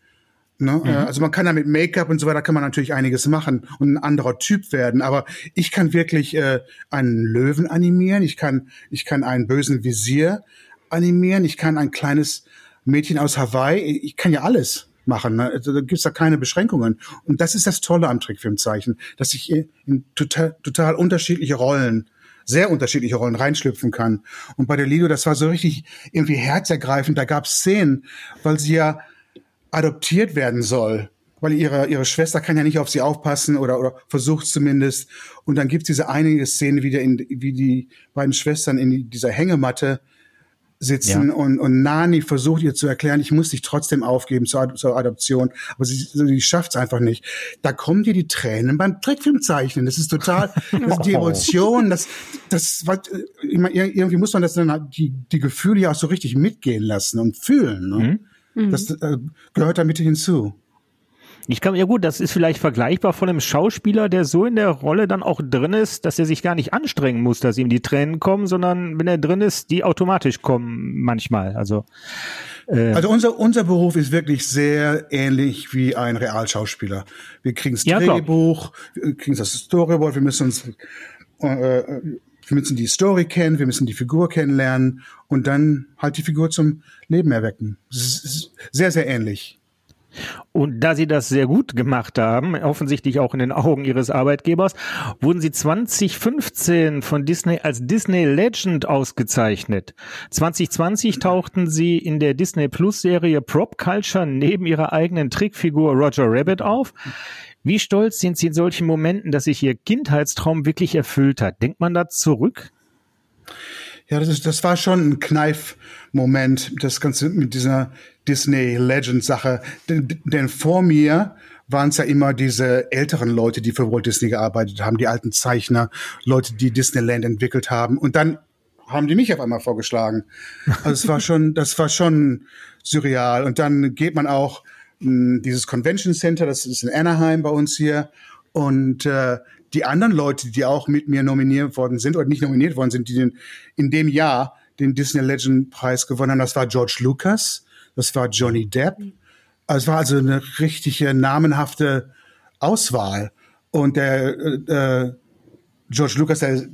Ne? Mhm. Also man kann da mit Make-up und so weiter kann man natürlich einiges machen und ein anderer Typ werden. Aber ich kann wirklich äh, einen Löwen animieren, ich kann, ich kann einen bösen Visier animieren, ich kann ein kleines Mädchen aus Hawaii, ich kann ja alles machen. Ne? Also, da gibt's da keine Beschränkungen. Und das ist das Tolle am Trickfilmzeichen, dass ich in total, total unterschiedliche Rollen sehr unterschiedliche Rollen reinschlüpfen kann. Und bei der Lido, das war so richtig irgendwie herzergreifend. Da gab's Szenen, weil sie ja adoptiert werden soll. Weil ihre, ihre Schwester kann ja nicht auf sie aufpassen oder, oder versucht zumindest. Und dann gibt's diese einige Szene, wie, der in, wie die beiden Schwestern in dieser Hängematte sitzen ja. und, und Nani versucht ihr zu erklären, ich muss dich trotzdem aufgeben zur, zur Adoption, aber sie, sie schafft es einfach nicht. Da kommen dir die Tränen beim Trickfilmzeichnen. Das ist total, das ist die <laughs> Emotion, das, das, was, irgendwie muss man das dann die, die Gefühle ja auch so richtig mitgehen lassen und fühlen. Ne? Mhm. Das äh, gehört da mit hinzu. Ich kann, ja gut, das ist vielleicht vergleichbar von einem Schauspieler, der so in der Rolle dann auch drin ist, dass er sich gar nicht anstrengen muss, dass ihm die Tränen kommen, sondern wenn er drin ist, die automatisch kommen manchmal. Also, äh also unser, unser Beruf ist wirklich sehr ähnlich wie ein Realschauspieler. Wir kriegen das ja, Drehbuch, wir kriegen das Storyboard, wir müssen uns äh, wir müssen die Story kennen, wir müssen die Figur kennenlernen und dann halt die Figur zum Leben erwecken. Sehr, sehr ähnlich. Und da Sie das sehr gut gemacht haben, offensichtlich auch in den Augen Ihres Arbeitgebers, wurden Sie 2015 von Disney als Disney Legend ausgezeichnet. 2020 tauchten Sie in der Disney Plus Serie Prop Culture neben Ihrer eigenen Trickfigur Roger Rabbit auf. Wie stolz sind Sie in solchen Momenten, dass sich Ihr Kindheitstraum wirklich erfüllt hat? Denkt man da zurück? Ja, das, ist, das war schon ein Kneif-Moment, das Ganze mit dieser Disney-Legend-Sache. Denn, denn vor mir waren es ja immer diese älteren Leute, die für Walt Disney gearbeitet haben, die alten Zeichner, Leute, die Disneyland entwickelt haben. Und dann haben die mich auf einmal vorgeschlagen. Also es war schon, das war schon surreal. Und dann geht man auch mh, hm, dieses Convention Center, das ist in Anaheim bei uns hier. Und äh, die anderen Leute, die auch mit mir nominiert worden sind oder nicht nominiert worden sind, die den, in dem Jahr den Disney Legend Preis gewonnen haben, das war George Lucas, das war Johnny Depp. Es war also eine richtige namenhafte Auswahl. Und der äh, George Lucas, der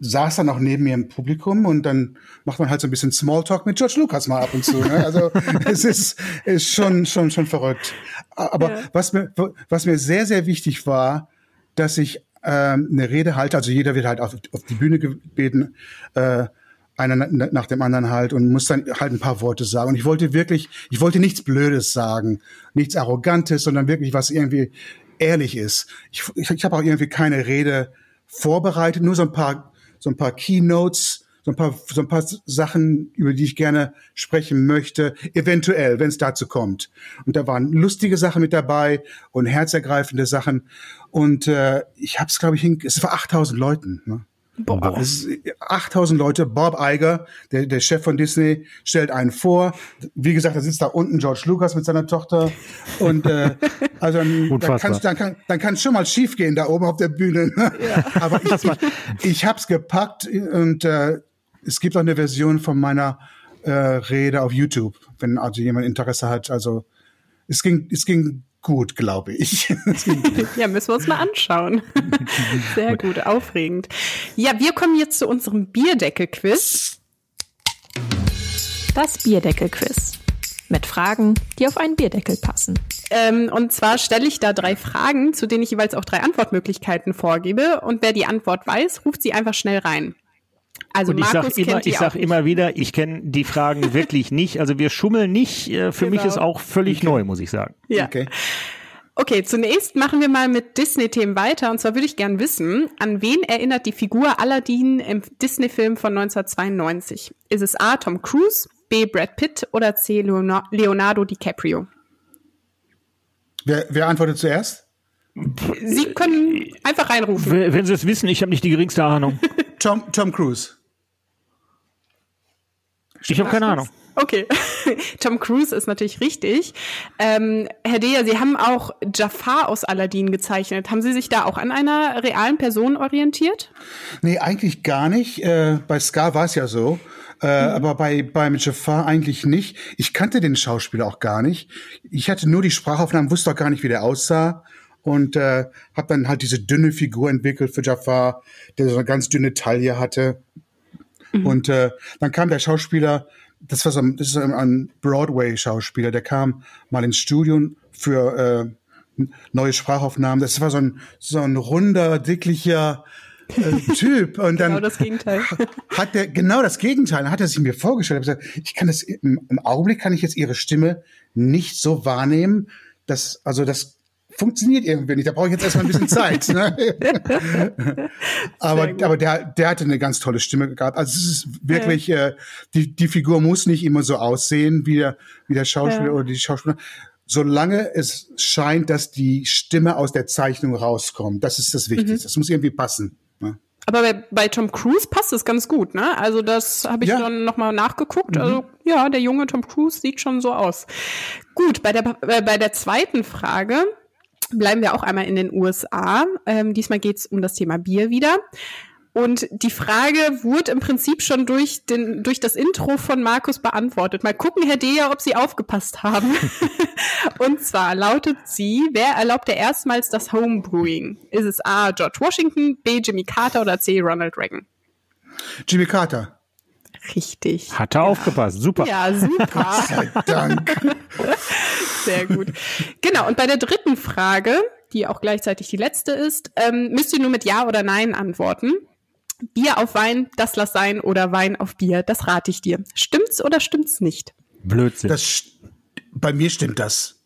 saß dann auch neben mir im Publikum und dann macht man halt so ein bisschen Smalltalk mit George Lucas mal ab und zu. Ne? Also <laughs> es ist, ist schon, schon, schon verrückt. Aber ja. was mir, was mir sehr, sehr wichtig war, dass ich ähm, eine Rede halte. Also jeder wird halt auf, auf die Bühne gebeten, äh, einer nach dem anderen halt und muss dann halt ein paar Worte sagen. Und ich wollte wirklich, ich wollte nichts Blödes sagen, nichts Arrogantes, sondern wirklich was irgendwie ehrlich ist. Ich, ich, ich habe auch irgendwie keine Rede vorbereitet, nur so ein paar, so ein paar Keynotes, so ein paar, so ein paar Sachen, über die ich gerne sprechen möchte, eventuell, wenn es dazu kommt. Und da waren lustige Sachen mit dabei und herzergreifende Sachen. Und äh, ich habe es, glaube ich, hin, es war 8000 Leuten. Ne? Boah. Es ist 8000 Leute. Bob Iger, der, der Chef von Disney, stellt einen vor. Wie gesagt, da sitzt da unten George Lucas mit seiner Tochter. Und äh, <laughs> also dann, dann, kann's, dann, kann, dann kann schon mal schief gehen da oben auf der Bühne. Ja. Aber ich, ich, ich habe es gepackt und äh, es gibt auch eine Version von meiner äh, Rede auf YouTube, wenn also jemand Interesse hat. Also es ging, es ging gut, glaube ich. <laughs> ja, müssen wir uns mal anschauen. <laughs> Sehr gut, aufregend. Ja, wir kommen jetzt zu unserem Bierdeckel-Quiz. Das Bierdeckel-Quiz. Mit Fragen, die auf einen Bierdeckel passen. Ähm, und zwar stelle ich da drei Fragen, zu denen ich jeweils auch drei Antwortmöglichkeiten vorgebe. Und wer die Antwort weiß, ruft sie einfach schnell rein. Also und ich sage immer, ich sag immer wieder, ich kenne die Fragen <laughs> wirklich nicht. Also wir schummeln nicht. Äh, für genau. mich ist auch völlig okay. neu, muss ich sagen. Ja. Okay. Okay, zunächst machen wir mal mit Disney-Themen weiter. Und zwar würde ich gern wissen, an wen erinnert die Figur Aladdin im Disney-Film von 1992? Ist es A. Tom Cruise, B. Brad Pitt oder C. Leonardo DiCaprio? Wer, wer antwortet zuerst? Sie können einfach reinrufen. Wenn Sie es wissen, ich habe nicht die geringste Ahnung. <laughs> Tom, Tom Cruise. Ich habe keine Ahnung. Okay, <laughs> Tom Cruise ist natürlich richtig. Ähm, Herr Deja, Sie haben auch Jafar aus Aladdin gezeichnet. Haben Sie sich da auch an einer realen Person orientiert? Nee, eigentlich gar nicht. Äh, bei Scar war es ja so. Äh, mhm. Aber bei beim Jafar eigentlich nicht. Ich kannte den Schauspieler auch gar nicht. Ich hatte nur die Sprachaufnahmen, wusste auch gar nicht, wie der aussah und äh, habe dann halt diese dünne Figur entwickelt für Jafar, der so eine ganz dünne Taille hatte. Mhm. Und äh, dann kam der Schauspieler, das war so das ist ein Broadway-Schauspieler, der kam mal ins Studio für äh, neue Sprachaufnahmen. Das war so ein so ein runder, dicklicher äh, <laughs> Typ und dann genau das Gegenteil. hat der genau das Gegenteil hat er sich mir vorgestellt. Ich, gesagt, ich kann das im, im Augenblick kann ich jetzt ihre Stimme nicht so wahrnehmen, dass also das funktioniert irgendwie nicht. Da brauche ich jetzt erstmal ein bisschen Zeit. Ne? <laughs> aber aber der, der hatte eine ganz tolle Stimme gehabt. Also es ist wirklich, ja. äh, die, die Figur muss nicht immer so aussehen wie der, wie der Schauspieler ja. oder die Schauspieler. Solange es scheint, dass die Stimme aus der Zeichnung rauskommt. Das ist das Wichtigste. Mhm. Das muss irgendwie passen. Ne? Aber bei, bei Tom Cruise passt es ganz gut, ne? Also das habe ich ja. dann nochmal nachgeguckt. Mhm. Also ja, der junge Tom Cruise sieht schon so aus. Gut, bei der, bei der zweiten Frage bleiben wir auch einmal in den USA. Ähm, diesmal geht es um das Thema Bier wieder. Und die Frage wurde im Prinzip schon durch, den, durch das Intro von Markus beantwortet. Mal gucken, Herr Deja, ob Sie aufgepasst haben. <laughs> Und zwar lautet sie, wer erlaubte erstmals das Homebrewing? Ist es A. George Washington, B. Jimmy Carter oder C. Ronald Reagan? Jimmy Carter. Richtig. Hat er aufgepasst. Super. Ja, super. Sei Dank. <laughs> Sehr gut. Genau, und bei der dritten Frage, die auch gleichzeitig die letzte ist, ähm, müsst ihr nur mit Ja oder Nein antworten. Bier auf Wein, das lass sein, oder Wein auf Bier, das rate ich dir. Stimmt's oder stimmt's nicht? Blödsinn. Das, bei mir stimmt das.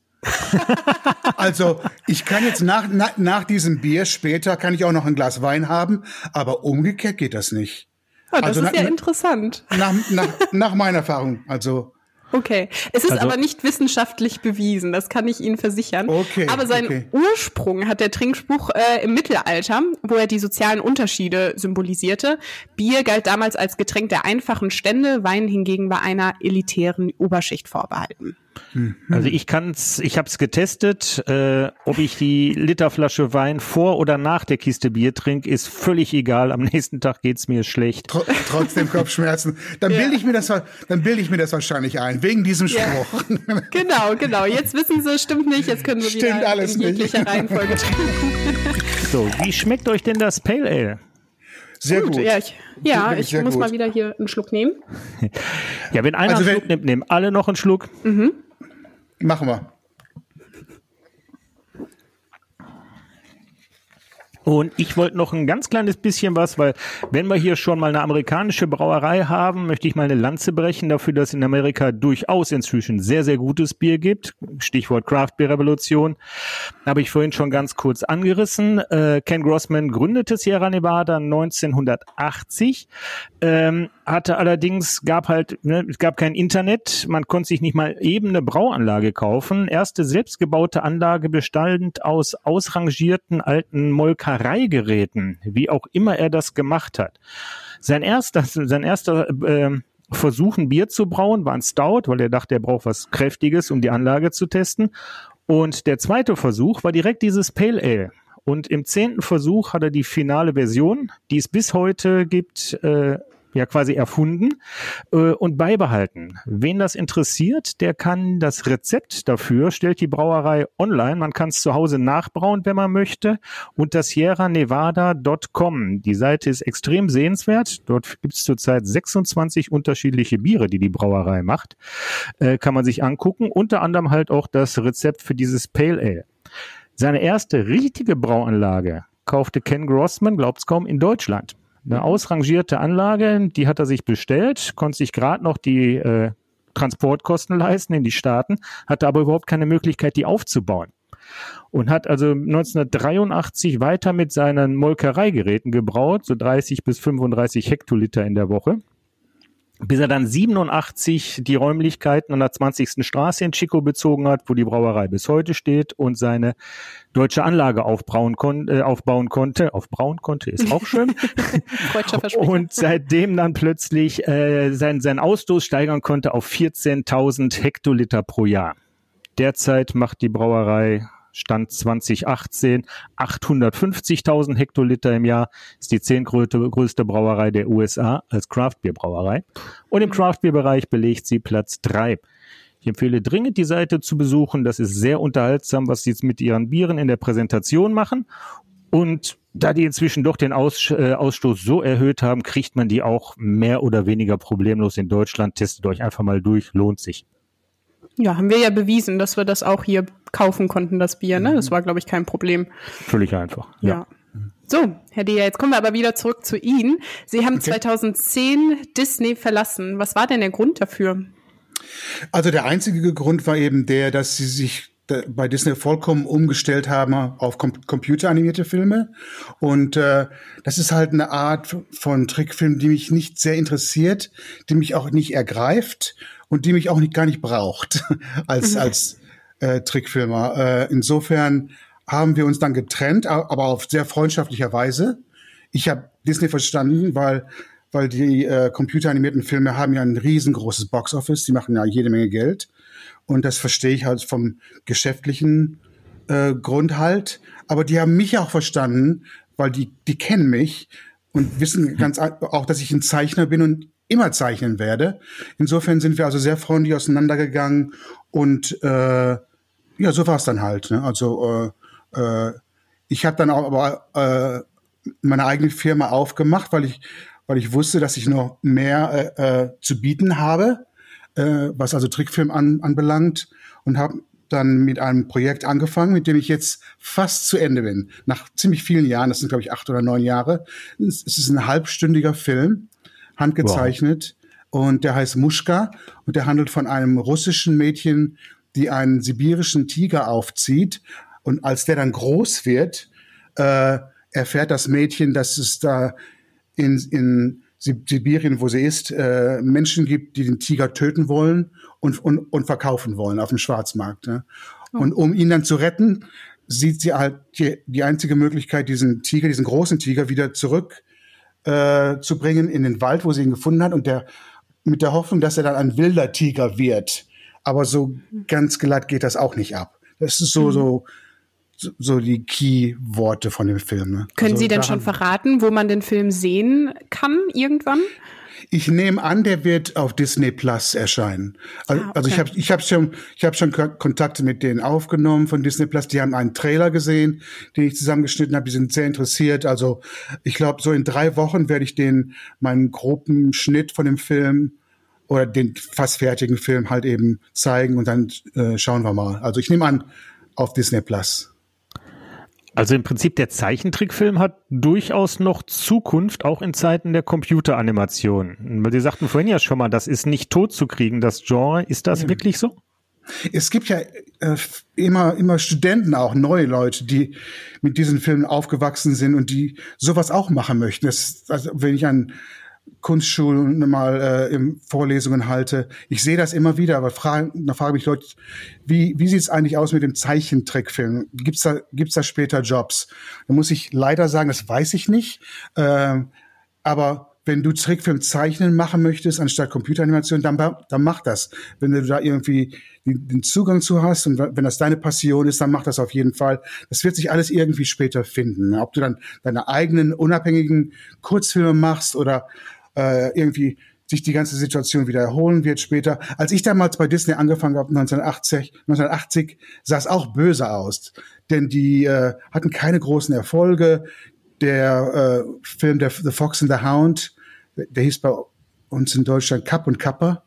also, ich kann jetzt nach, nach, nach diesem Bier später kann ich auch noch ein Glas Wein haben, aber umgekehrt geht das nicht. Oh, das Also ist na- ja na- interessant. Nach, nach, nach meiner Erfahrung. Also, Okay. Es ist Also- aber nicht wissenschaftlich bewiesen, das kann ich Ihnen versichern. Okay, Aber seinen okay. Ursprung hat der Trinkspruch äh, im Mittelalter, wo er die sozialen Unterschiede symbolisierte. Bier galt damals als Getränk der einfachen Stände, Wein hingegen war einer elitären Oberschicht vorbehalten. Also ich kann's, ich habe es getestet, äh, ob ich die Literflasche Wein vor oder nach der Kiste Bier trinke, ist völlig egal. Am nächsten Tag geht's mir schlecht. tr trotzdem Kopfschmerzen. Dann bilde ich mir das, dann bilde ich mir das wahrscheinlich ein, wegen diesem Ja. Spruch. <laughs> Genau, genau. Jetzt wissen Sie, stimmt nicht, jetzt können Sie Stimmt wieder alles in jeglicher nicht. Reihenfolge trinken. <laughs> <laughs> So, wie schmeckt euch denn das Pale Ale? Sehr gut. Ja, ich, ja, ich sehr muss gut. mal wieder hier einen Schluck nehmen. Ja, wenn einer Also einen Schluck nimmt, nehmen alle noch einen Schluck. Machen wir. Und ich wollte noch ein ganz kleines bisschen was, weil wenn wir hier schon mal eine amerikanische Brauerei haben, möchte ich mal eine Lanze brechen dafür, dass in Amerika durchaus inzwischen sehr, sehr gutes Bier gibt. Stichwort Craft Beer Revolution. Habe ich vorhin schon ganz kurz angerissen. Äh, Ken Grossman gründete Sierra Nevada 1980, ähm, hatte allerdings, gab halt, ne, es gab kein Internet, man konnte sich nicht mal eben eine Brauanlage kaufen. Erste selbstgebaute Anlage bestand aus ausrangierten alten Molkereigeräten, wie auch immer er das gemacht hat. Sein erster, sein erster äh, Versuch, ein Bier zu brauen, war ein Stout, weil er dachte, er braucht was Kräftiges, um die Anlage zu testen. Und der zweite Versuch war direkt dieses Pale Ale. Und im zehnten Versuch hat er die finale Version, die es bis heute gibt, äh, ja quasi erfunden äh, und beibehalten. Wen das interessiert, der kann das Rezept dafür, stellt die Brauerei online. Man kann es zu Hause nachbrauen, wenn man möchte, unter sierranevada.com. Die Seite ist extrem sehenswert. Dort gibt es zurzeit 26 unterschiedliche Biere, die die Brauerei macht. Äh, kann man sich angucken. Unter anderem halt auch das Rezept für dieses Pale Ale. Seine erste richtige Brauanlage kaufte Ken Grossman, glaubt's kaum, in Deutschland. Eine ausrangierte Anlage, die hat er sich bestellt, konnte sich gerade noch die äh, Transportkosten leisten in die Staaten, hatte aber überhaupt keine Möglichkeit, die aufzubauen. Und hat also 1983 weiter mit seinen Molkereigeräten gebraut, so 30 bis 35 Hektoliter in der Woche bis er dann 87 die Räumlichkeiten an der 20. Straße in Chico bezogen hat, wo die Brauerei bis heute steht und seine deutsche Anlage aufbauen, kon äh, aufbauen konnte. Aufbauen konnte, ist auch schön. <laughs> Und seitdem dann plötzlich äh, sein, sein Ausstoß steigern konnte auf 14.000 Hektoliter pro Jahr. Derzeit macht die Brauerei Stand 2018 850.000 Hektoliter im Jahr, ist die zehntgrößte größte Brauerei der USA als Craftbeer-Brauerei. Und im Craftbeer-Bereich belegt sie Platz drei. Ich empfehle dringend, die Seite zu besuchen. Das ist sehr unterhaltsam, was sie jetzt mit ihren Bieren in der Präsentation machen. Und da die inzwischen doch den Aus, äh, Ausstoß so erhöht haben, kriegt man die auch mehr oder weniger problemlos in Deutschland. Testet euch einfach mal durch, lohnt sich. Ja, haben wir ja bewiesen, dass wir das auch hier kaufen konnten, das Bier. Ne? Das war, glaube ich, kein Problem. Völlig einfach. Ja. So, Herr Deher, jetzt kommen wir aber wieder zurück zu Ihnen. Sie haben 2010 Disney verlassen. Was war denn der Grund dafür? Also der einzige Grund war eben der, dass sie sich bei Disney vollkommen umgestellt haben auf com computeranimierte Filme. Und äh, das ist halt eine Art von Trickfilm, die mich nicht sehr interessiert, die mich auch nicht ergreift und die mich auch nicht, gar nicht braucht <laughs> als, als äh, Trickfilmer. Äh, insofern haben wir uns dann getrennt, aber auf sehr freundschaftlicher Weise. Ich habe Disney verstanden, weil weil die äh, computeranimierten Filme haben ja ein riesengroßes Boxoffice, die machen ja jede Menge Geld und das verstehe ich halt vom geschäftlichen äh, Grund halt. Aber die haben mich auch verstanden, weil die die kennen mich und wissen ganz a- auch, dass ich ein Zeichner bin und immer zeichnen werde. Insofern sind wir also sehr freundlich auseinandergegangen und äh, ja, so war es dann halt. Ne? Also äh, äh, ich habe dann auch aber äh, meine eigene Firma aufgemacht, weil ich weil ich wusste, dass ich noch mehr äh, äh, zu bieten habe, äh, was also Trickfilm an, anbelangt und habe dann mit einem Projekt angefangen, mit dem ich jetzt fast zu Ende bin. Nach ziemlich vielen Jahren, das sind glaube ich acht oder neun Jahre. Es ist ein halbstündiger Film, handgezeichnet wow. und der heißt Muschka und der handelt von einem russischen Mädchen, die einen sibirischen Tiger aufzieht und als der dann groß wird, äh, erfährt das Mädchen, dass es da in, in Sibirien, wo sie ist, äh, Menschen gibt, die den Tiger töten wollen und, und, und verkaufen wollen auf dem Schwarzmarkt. Ne? Oh. Und um ihn dann zu retten, sieht sie halt die, die einzige Möglichkeit, diesen Tiger, diesen großen Tiger wieder zurück äh, zu bringen in den Wald, wo sie ihn gefunden hat und der mit der Hoffnung, dass er dann ein wilder Tiger wird. Aber so ganz glatt geht das auch nicht ab. Das ist so, mhm. so so die Key-Worte von dem Film. Ne? Können also Sie denn schon verraten, wo man den Film sehen kann irgendwann? Ich nehme an, der wird auf Disney Plus erscheinen. Also, ah, okay. also ich habe ich hab schon ich habe schon Kontakte mit denen aufgenommen von Disney Plus. Die haben einen Trailer gesehen, den ich zusammengeschnitten habe. Die sind sehr interessiert. Also ich glaube, so in drei Wochen werde ich den meinen groben Schnitt von dem Film oder den fast fertigen Film halt eben zeigen und dann äh, schauen wir mal. Also ich nehme an auf Disney Plus. Also im Prinzip der Zeichentrickfilm hat durchaus noch Zukunft, auch in Zeiten der Computeranimation. Weil Sie sagten vorhin ja schon mal, das ist nicht tot zu kriegen, das Genre. Ist das ja. wirklich so? Es gibt ja äh, immer, immer Studenten auch, neue Leute, die mit diesen Filmen aufgewachsen sind und die sowas auch machen möchten. Das, also wenn ich an Kunstschulen mal äh, im Vorlesungen halte. Ich sehe das immer wieder, aber fragen, da fragen mich Leute, wie, wie sieht es eigentlich aus mit dem Zeichentrickfilm? Gibt's da, gibt's da später Jobs? Da muss ich leider sagen, das weiß ich nicht. Äh, aber wenn du Trickfilm zeichnen machen möchtest, anstatt Computeranimation, dann, dann mach das. Wenn du da irgendwie den Zugang zu hast und wenn das deine Passion ist, dann mach das auf jeden Fall. Das wird sich alles irgendwie später finden. Ob du dann deine eigenen unabhängigen Kurzfilme machst oder äh, irgendwie sich die ganze Situation wieder erholen wird später. Als ich damals bei Disney angefangen habe, 1980, 1980 sah es auch böse aus, denn die äh, hatten keine großen Erfolge. Der äh, Film der The Fox and the Hound, der hieß bei uns in Deutschland Kapp und Kapper.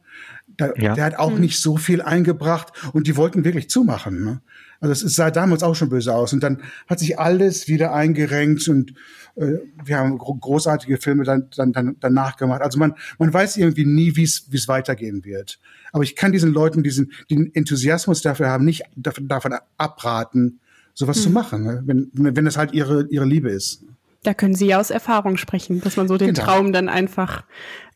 Da, ja. Der hat auch mhm. nicht so viel eingebracht und die wollten wirklich zumachen. Ne? Also es sah damals auch schon böse aus und dann hat sich alles wieder eingerenkt und äh, wir haben großartige Filme dann, dann, dann danach gemacht. Also man, man weiß irgendwie nie, wie es weitergehen wird. Aber ich kann diesen Leuten diesen den Enthusiasmus dafür haben, nicht davon, davon abraten, sowas hm. zu machen, ne? wenn wenn das halt ihre ihre Liebe ist. Da können Sie ja aus Erfahrung sprechen, dass man so den genau. Traum dann einfach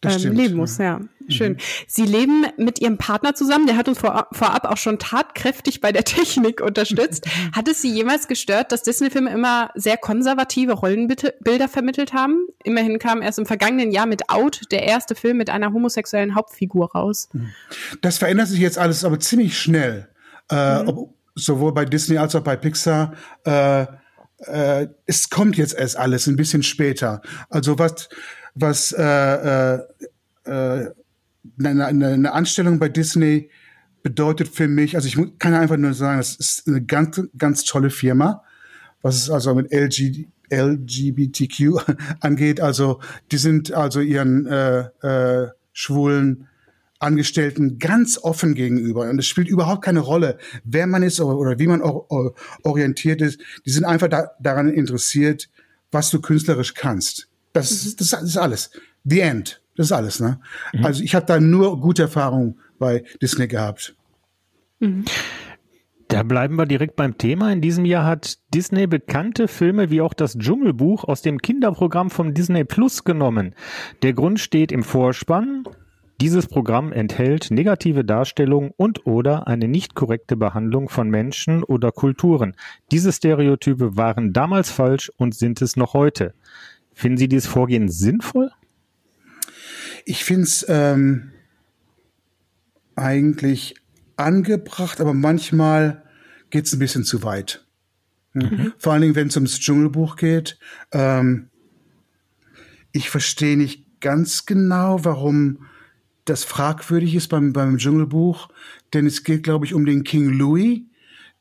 ähm, leben muss. Ja, mhm. schön. Mhm. Sie leben mit Ihrem Partner zusammen. Der hat uns vor, vorab auch schon tatkräftig bei der <laughs> Technik unterstützt. <laughs> hat es Sie jemals gestört, dass Disney-Filme immer sehr konservative Rollenbilder vermittelt haben? Immerhin kam erst im vergangenen Jahr mit Out der erste Film mit einer homosexuellen Hauptfigur raus. Mhm. Das verändert sich jetzt alles aber ziemlich schnell. Äh, mhm. ob, sowohl bei Disney als auch bei Pixar. Äh, äh, es kommt jetzt erst alles ein bisschen später. Also was, was äh, äh, äh, eine, eine Anstellung bei Disney bedeutet für mich, also ich kann einfach nur sagen, es ist eine ganz, ganz tolle Firma, was es also mit LG, LGBTQ <laughs> angeht. Also die sind also ihren äh, äh, schwulen Angestellten ganz offen gegenüber. Und es spielt überhaupt keine Rolle, wer man ist oder, wie man orientiert ist. Die sind einfach da, daran interessiert, was du künstlerisch kannst. Das, mhm. das, das ist alles. The End. Das ist alles. Ne? Mhm. Also ich habe da nur gute Erfahrungen bei Disney gehabt. Mhm. Da bleiben wir direkt beim Thema. In diesem Jahr hat Disney bekannte Filme wie auch das Dschungelbuch aus dem Kinderprogramm von Disney Plus genommen. Der Grund steht im Vorspann. Dieses Programm enthält negative Darstellung und/oder eine nicht korrekte Behandlung von Menschen oder Kulturen. Diese Stereotype waren damals falsch und sind es noch heute. Finden Sie dieses Vorgehen sinnvoll? Ich finde es ähm, eigentlich angebracht, aber manchmal geht es ein bisschen zu weit. Mhm. Vor allen Dingen, wenn es ums Dschungelbuch geht. Ähm, ich verstehe nicht ganz genau, warum das fragwürdig ist beim, beim Dschungelbuch, denn es geht, glaube ich, um den King Louis,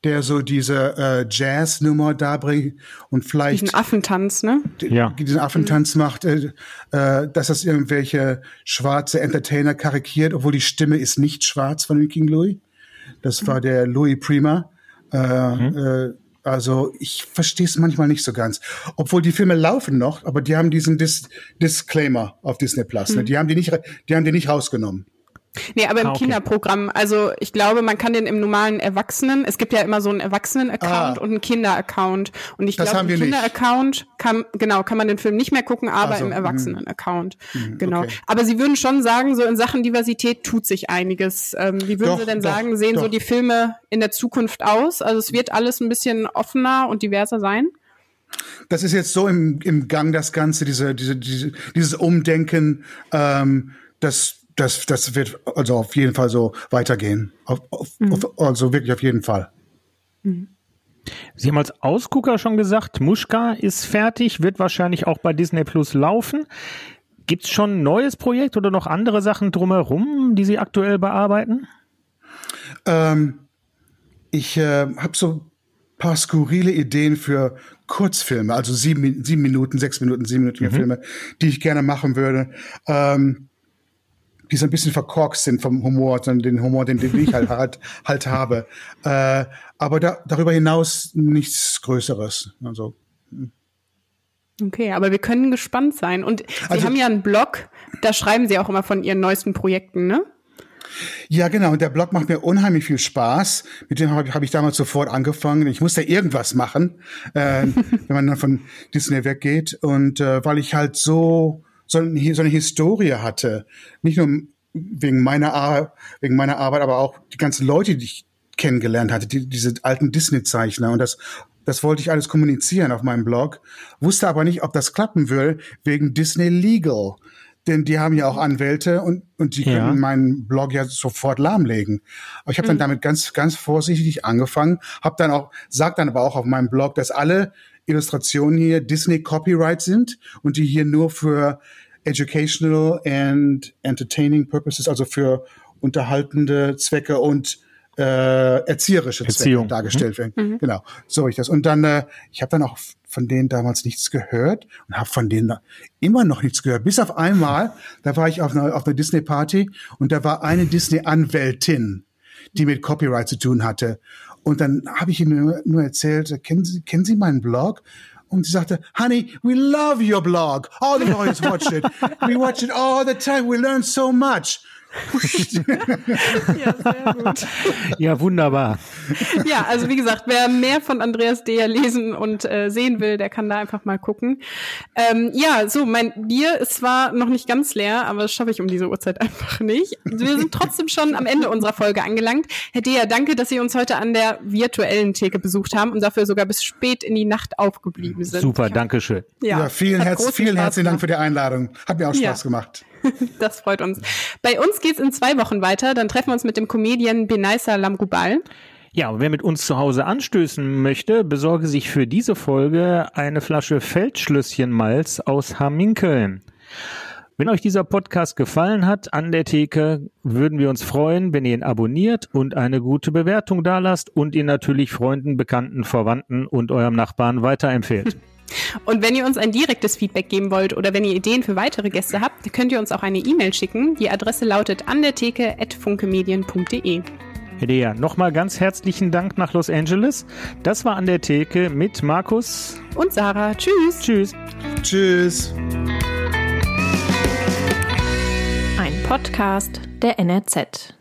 der so diese äh, Jazz-Nummer darbringt und vielleicht Diesen Affentanz, ne? Ja. diesen Affentanz macht, äh, äh, dass das irgendwelche schwarze Entertainer karikiert, obwohl die Stimme ist nicht schwarz von dem King Louis. Das war der Louis Prima. Äh, äh, also ich verstehe es manchmal nicht so ganz. Obwohl die Filme laufen noch, aber die haben diesen Dis Disclaimer auf Disney Plus. Ne? Die haben die nicht, die haben die nicht rausgenommen. Nee, aber im Ah, okay. Kinderprogramm. Also ich glaube, man kann den im normalen Erwachsenen, es gibt ja immer so einen Erwachsenen-Account Ah. und einen Kinder-Account. Und ich glaube, im. Kinder-Account kann, genau, kann man den Film nicht mehr gucken, aber Also, im mhm. Erwachsenen-Account. Genau. okay. Aber Sie würden schon sagen, so in Sachen Diversität tut sich einiges. Ähm, wie würden Doch, Sie denn doch, sagen, sehen so doch. die Filme in der Zukunft aus? Also es wird alles ein bisschen offener und diverser sein? Das ist jetzt so im, im Gang, das Ganze, diese, diese, diese, dieses Umdenken, ähm, das, das, das wird also auf jeden Fall so weitergehen. Auf, auf, auf, also wirklich auf jeden Fall. Sie haben als Ausgucker schon gesagt, Muschka ist fertig, wird wahrscheinlich auch bei Disney Plus laufen. Gibt's schon ein neues Projekt oder noch andere Sachen drumherum, die Sie aktuell bearbeiten? Ähm, ich äh, habe so ein paar skurrile Ideen für Kurzfilme, also sieben, sieben Minuten, sechs Minuten, siebenminütige Filme, die ich gerne machen würde. Ähm, die so ein bisschen verkorkst sind vom Humor, sondern den Humor, den, den ich halt, <laughs> halt, halt habe. Äh, aber da, darüber hinaus nichts Größeres. Also, Okay, aber wir können gespannt sein. Und Sie Also- haben ja einen Blog, da schreiben Sie auch immer von Ihren neuesten Projekten, ne? Ja, genau. Und der Blog macht mir unheimlich viel Spaß. Mit dem habe hab ich damals sofort angefangen. Ich musste irgendwas machen, äh, <laughs> wenn man dann von Disney weggeht. Und äh, weil ich halt so, so, ein, so eine Historie hatte, nicht nur wegen meiner, Ar wegen meiner Arbeit, aber auch die ganzen Leute, die ich kennengelernt hatte, die, diese alten Disney-Zeichner. Und das, das wollte ich alles kommunizieren auf meinem Blog, wusste aber nicht, ob das klappen würde, wegen Disney Legal. Denn die haben ja auch Anwälte und, und die Ja. können meinen Blog ja sofort lahmlegen. Aber ich habe dann damit ganz, ganz vorsichtig angefangen, habe dann auch, sag dann aber auch auf meinem Blog, dass alle Illustrationen hier Disney Copyright sind und die hier nur für educational and entertaining purposes, also für unterhaltende Zwecke und äh, erzieherische Erziehung. Zwecke dargestellt werden. Genau, so ich das. Und dann, äh, ich habe dann auch von denen damals nichts gehört und habe von denen immer noch nichts gehört. Bis auf einmal, da war ich auf einer, auf einer Disney-Party und da war eine Disney-Anwältin, die mit Copyright zu tun hatte. Und dann habe ich ihnen nur, nur erzählt, kennen Sie, kennen Sie meinen Blog? Und sie sagte, Honey, we love your blog. All the lawyers watch it. We watch it all the time. We learn so much. <laughs> Ja, sehr gut. Ja, wunderbar. ja, also wie gesagt, wer mehr von Andreas Deher lesen und äh, sehen will, der kann da einfach mal gucken. Ähm, ja, so, mein Bier ist zwar noch nicht ganz leer, aber das schaffe ich um diese Uhrzeit einfach nicht. Wir sind trotzdem schon am Ende unserer Folge angelangt. Herr Deher, danke, dass Sie uns heute an der virtuellen Theke besucht haben und dafür sogar bis spät in die Nacht aufgeblieben sind. Super, danke schön. Ja, vielen, hat herz, vielen herzlichen Dank für die Einladung. Hat mir auch Ja. Spaß gemacht. <laughs> Das freut uns. Bei uns geht's in zwei Wochen weiter. Dann treffen wir uns mit dem Comedian Benaisa Lamrubal. Ja, und wer mit uns zu Hause anstößen möchte, besorge sich für diese Folge eine Flasche Feldschlösschenmalz aus Hamminkeln. Wenn euch dieser Podcast gefallen hat an der Theke, würden wir uns freuen, wenn ihr ihn abonniert und eine gute Bewertung dalasst und ihn natürlich Freunden, Bekannten, Verwandten und eurem Nachbarn weiterempfehlt. Und wenn ihr uns ein direktes Feedback geben wollt oder wenn ihr Ideen für weitere Gäste habt, könnt ihr uns auch eine E-Mail schicken. Die Adresse lautet an der Theke at funkemedien.de. Herr Dea, nochmal ganz herzlichen Dank nach Los Angeles. Das war an der Theke mit Markus. Und Sarah, tschüss. Tschüss. Tschüss. Ein Podcast der NRZ.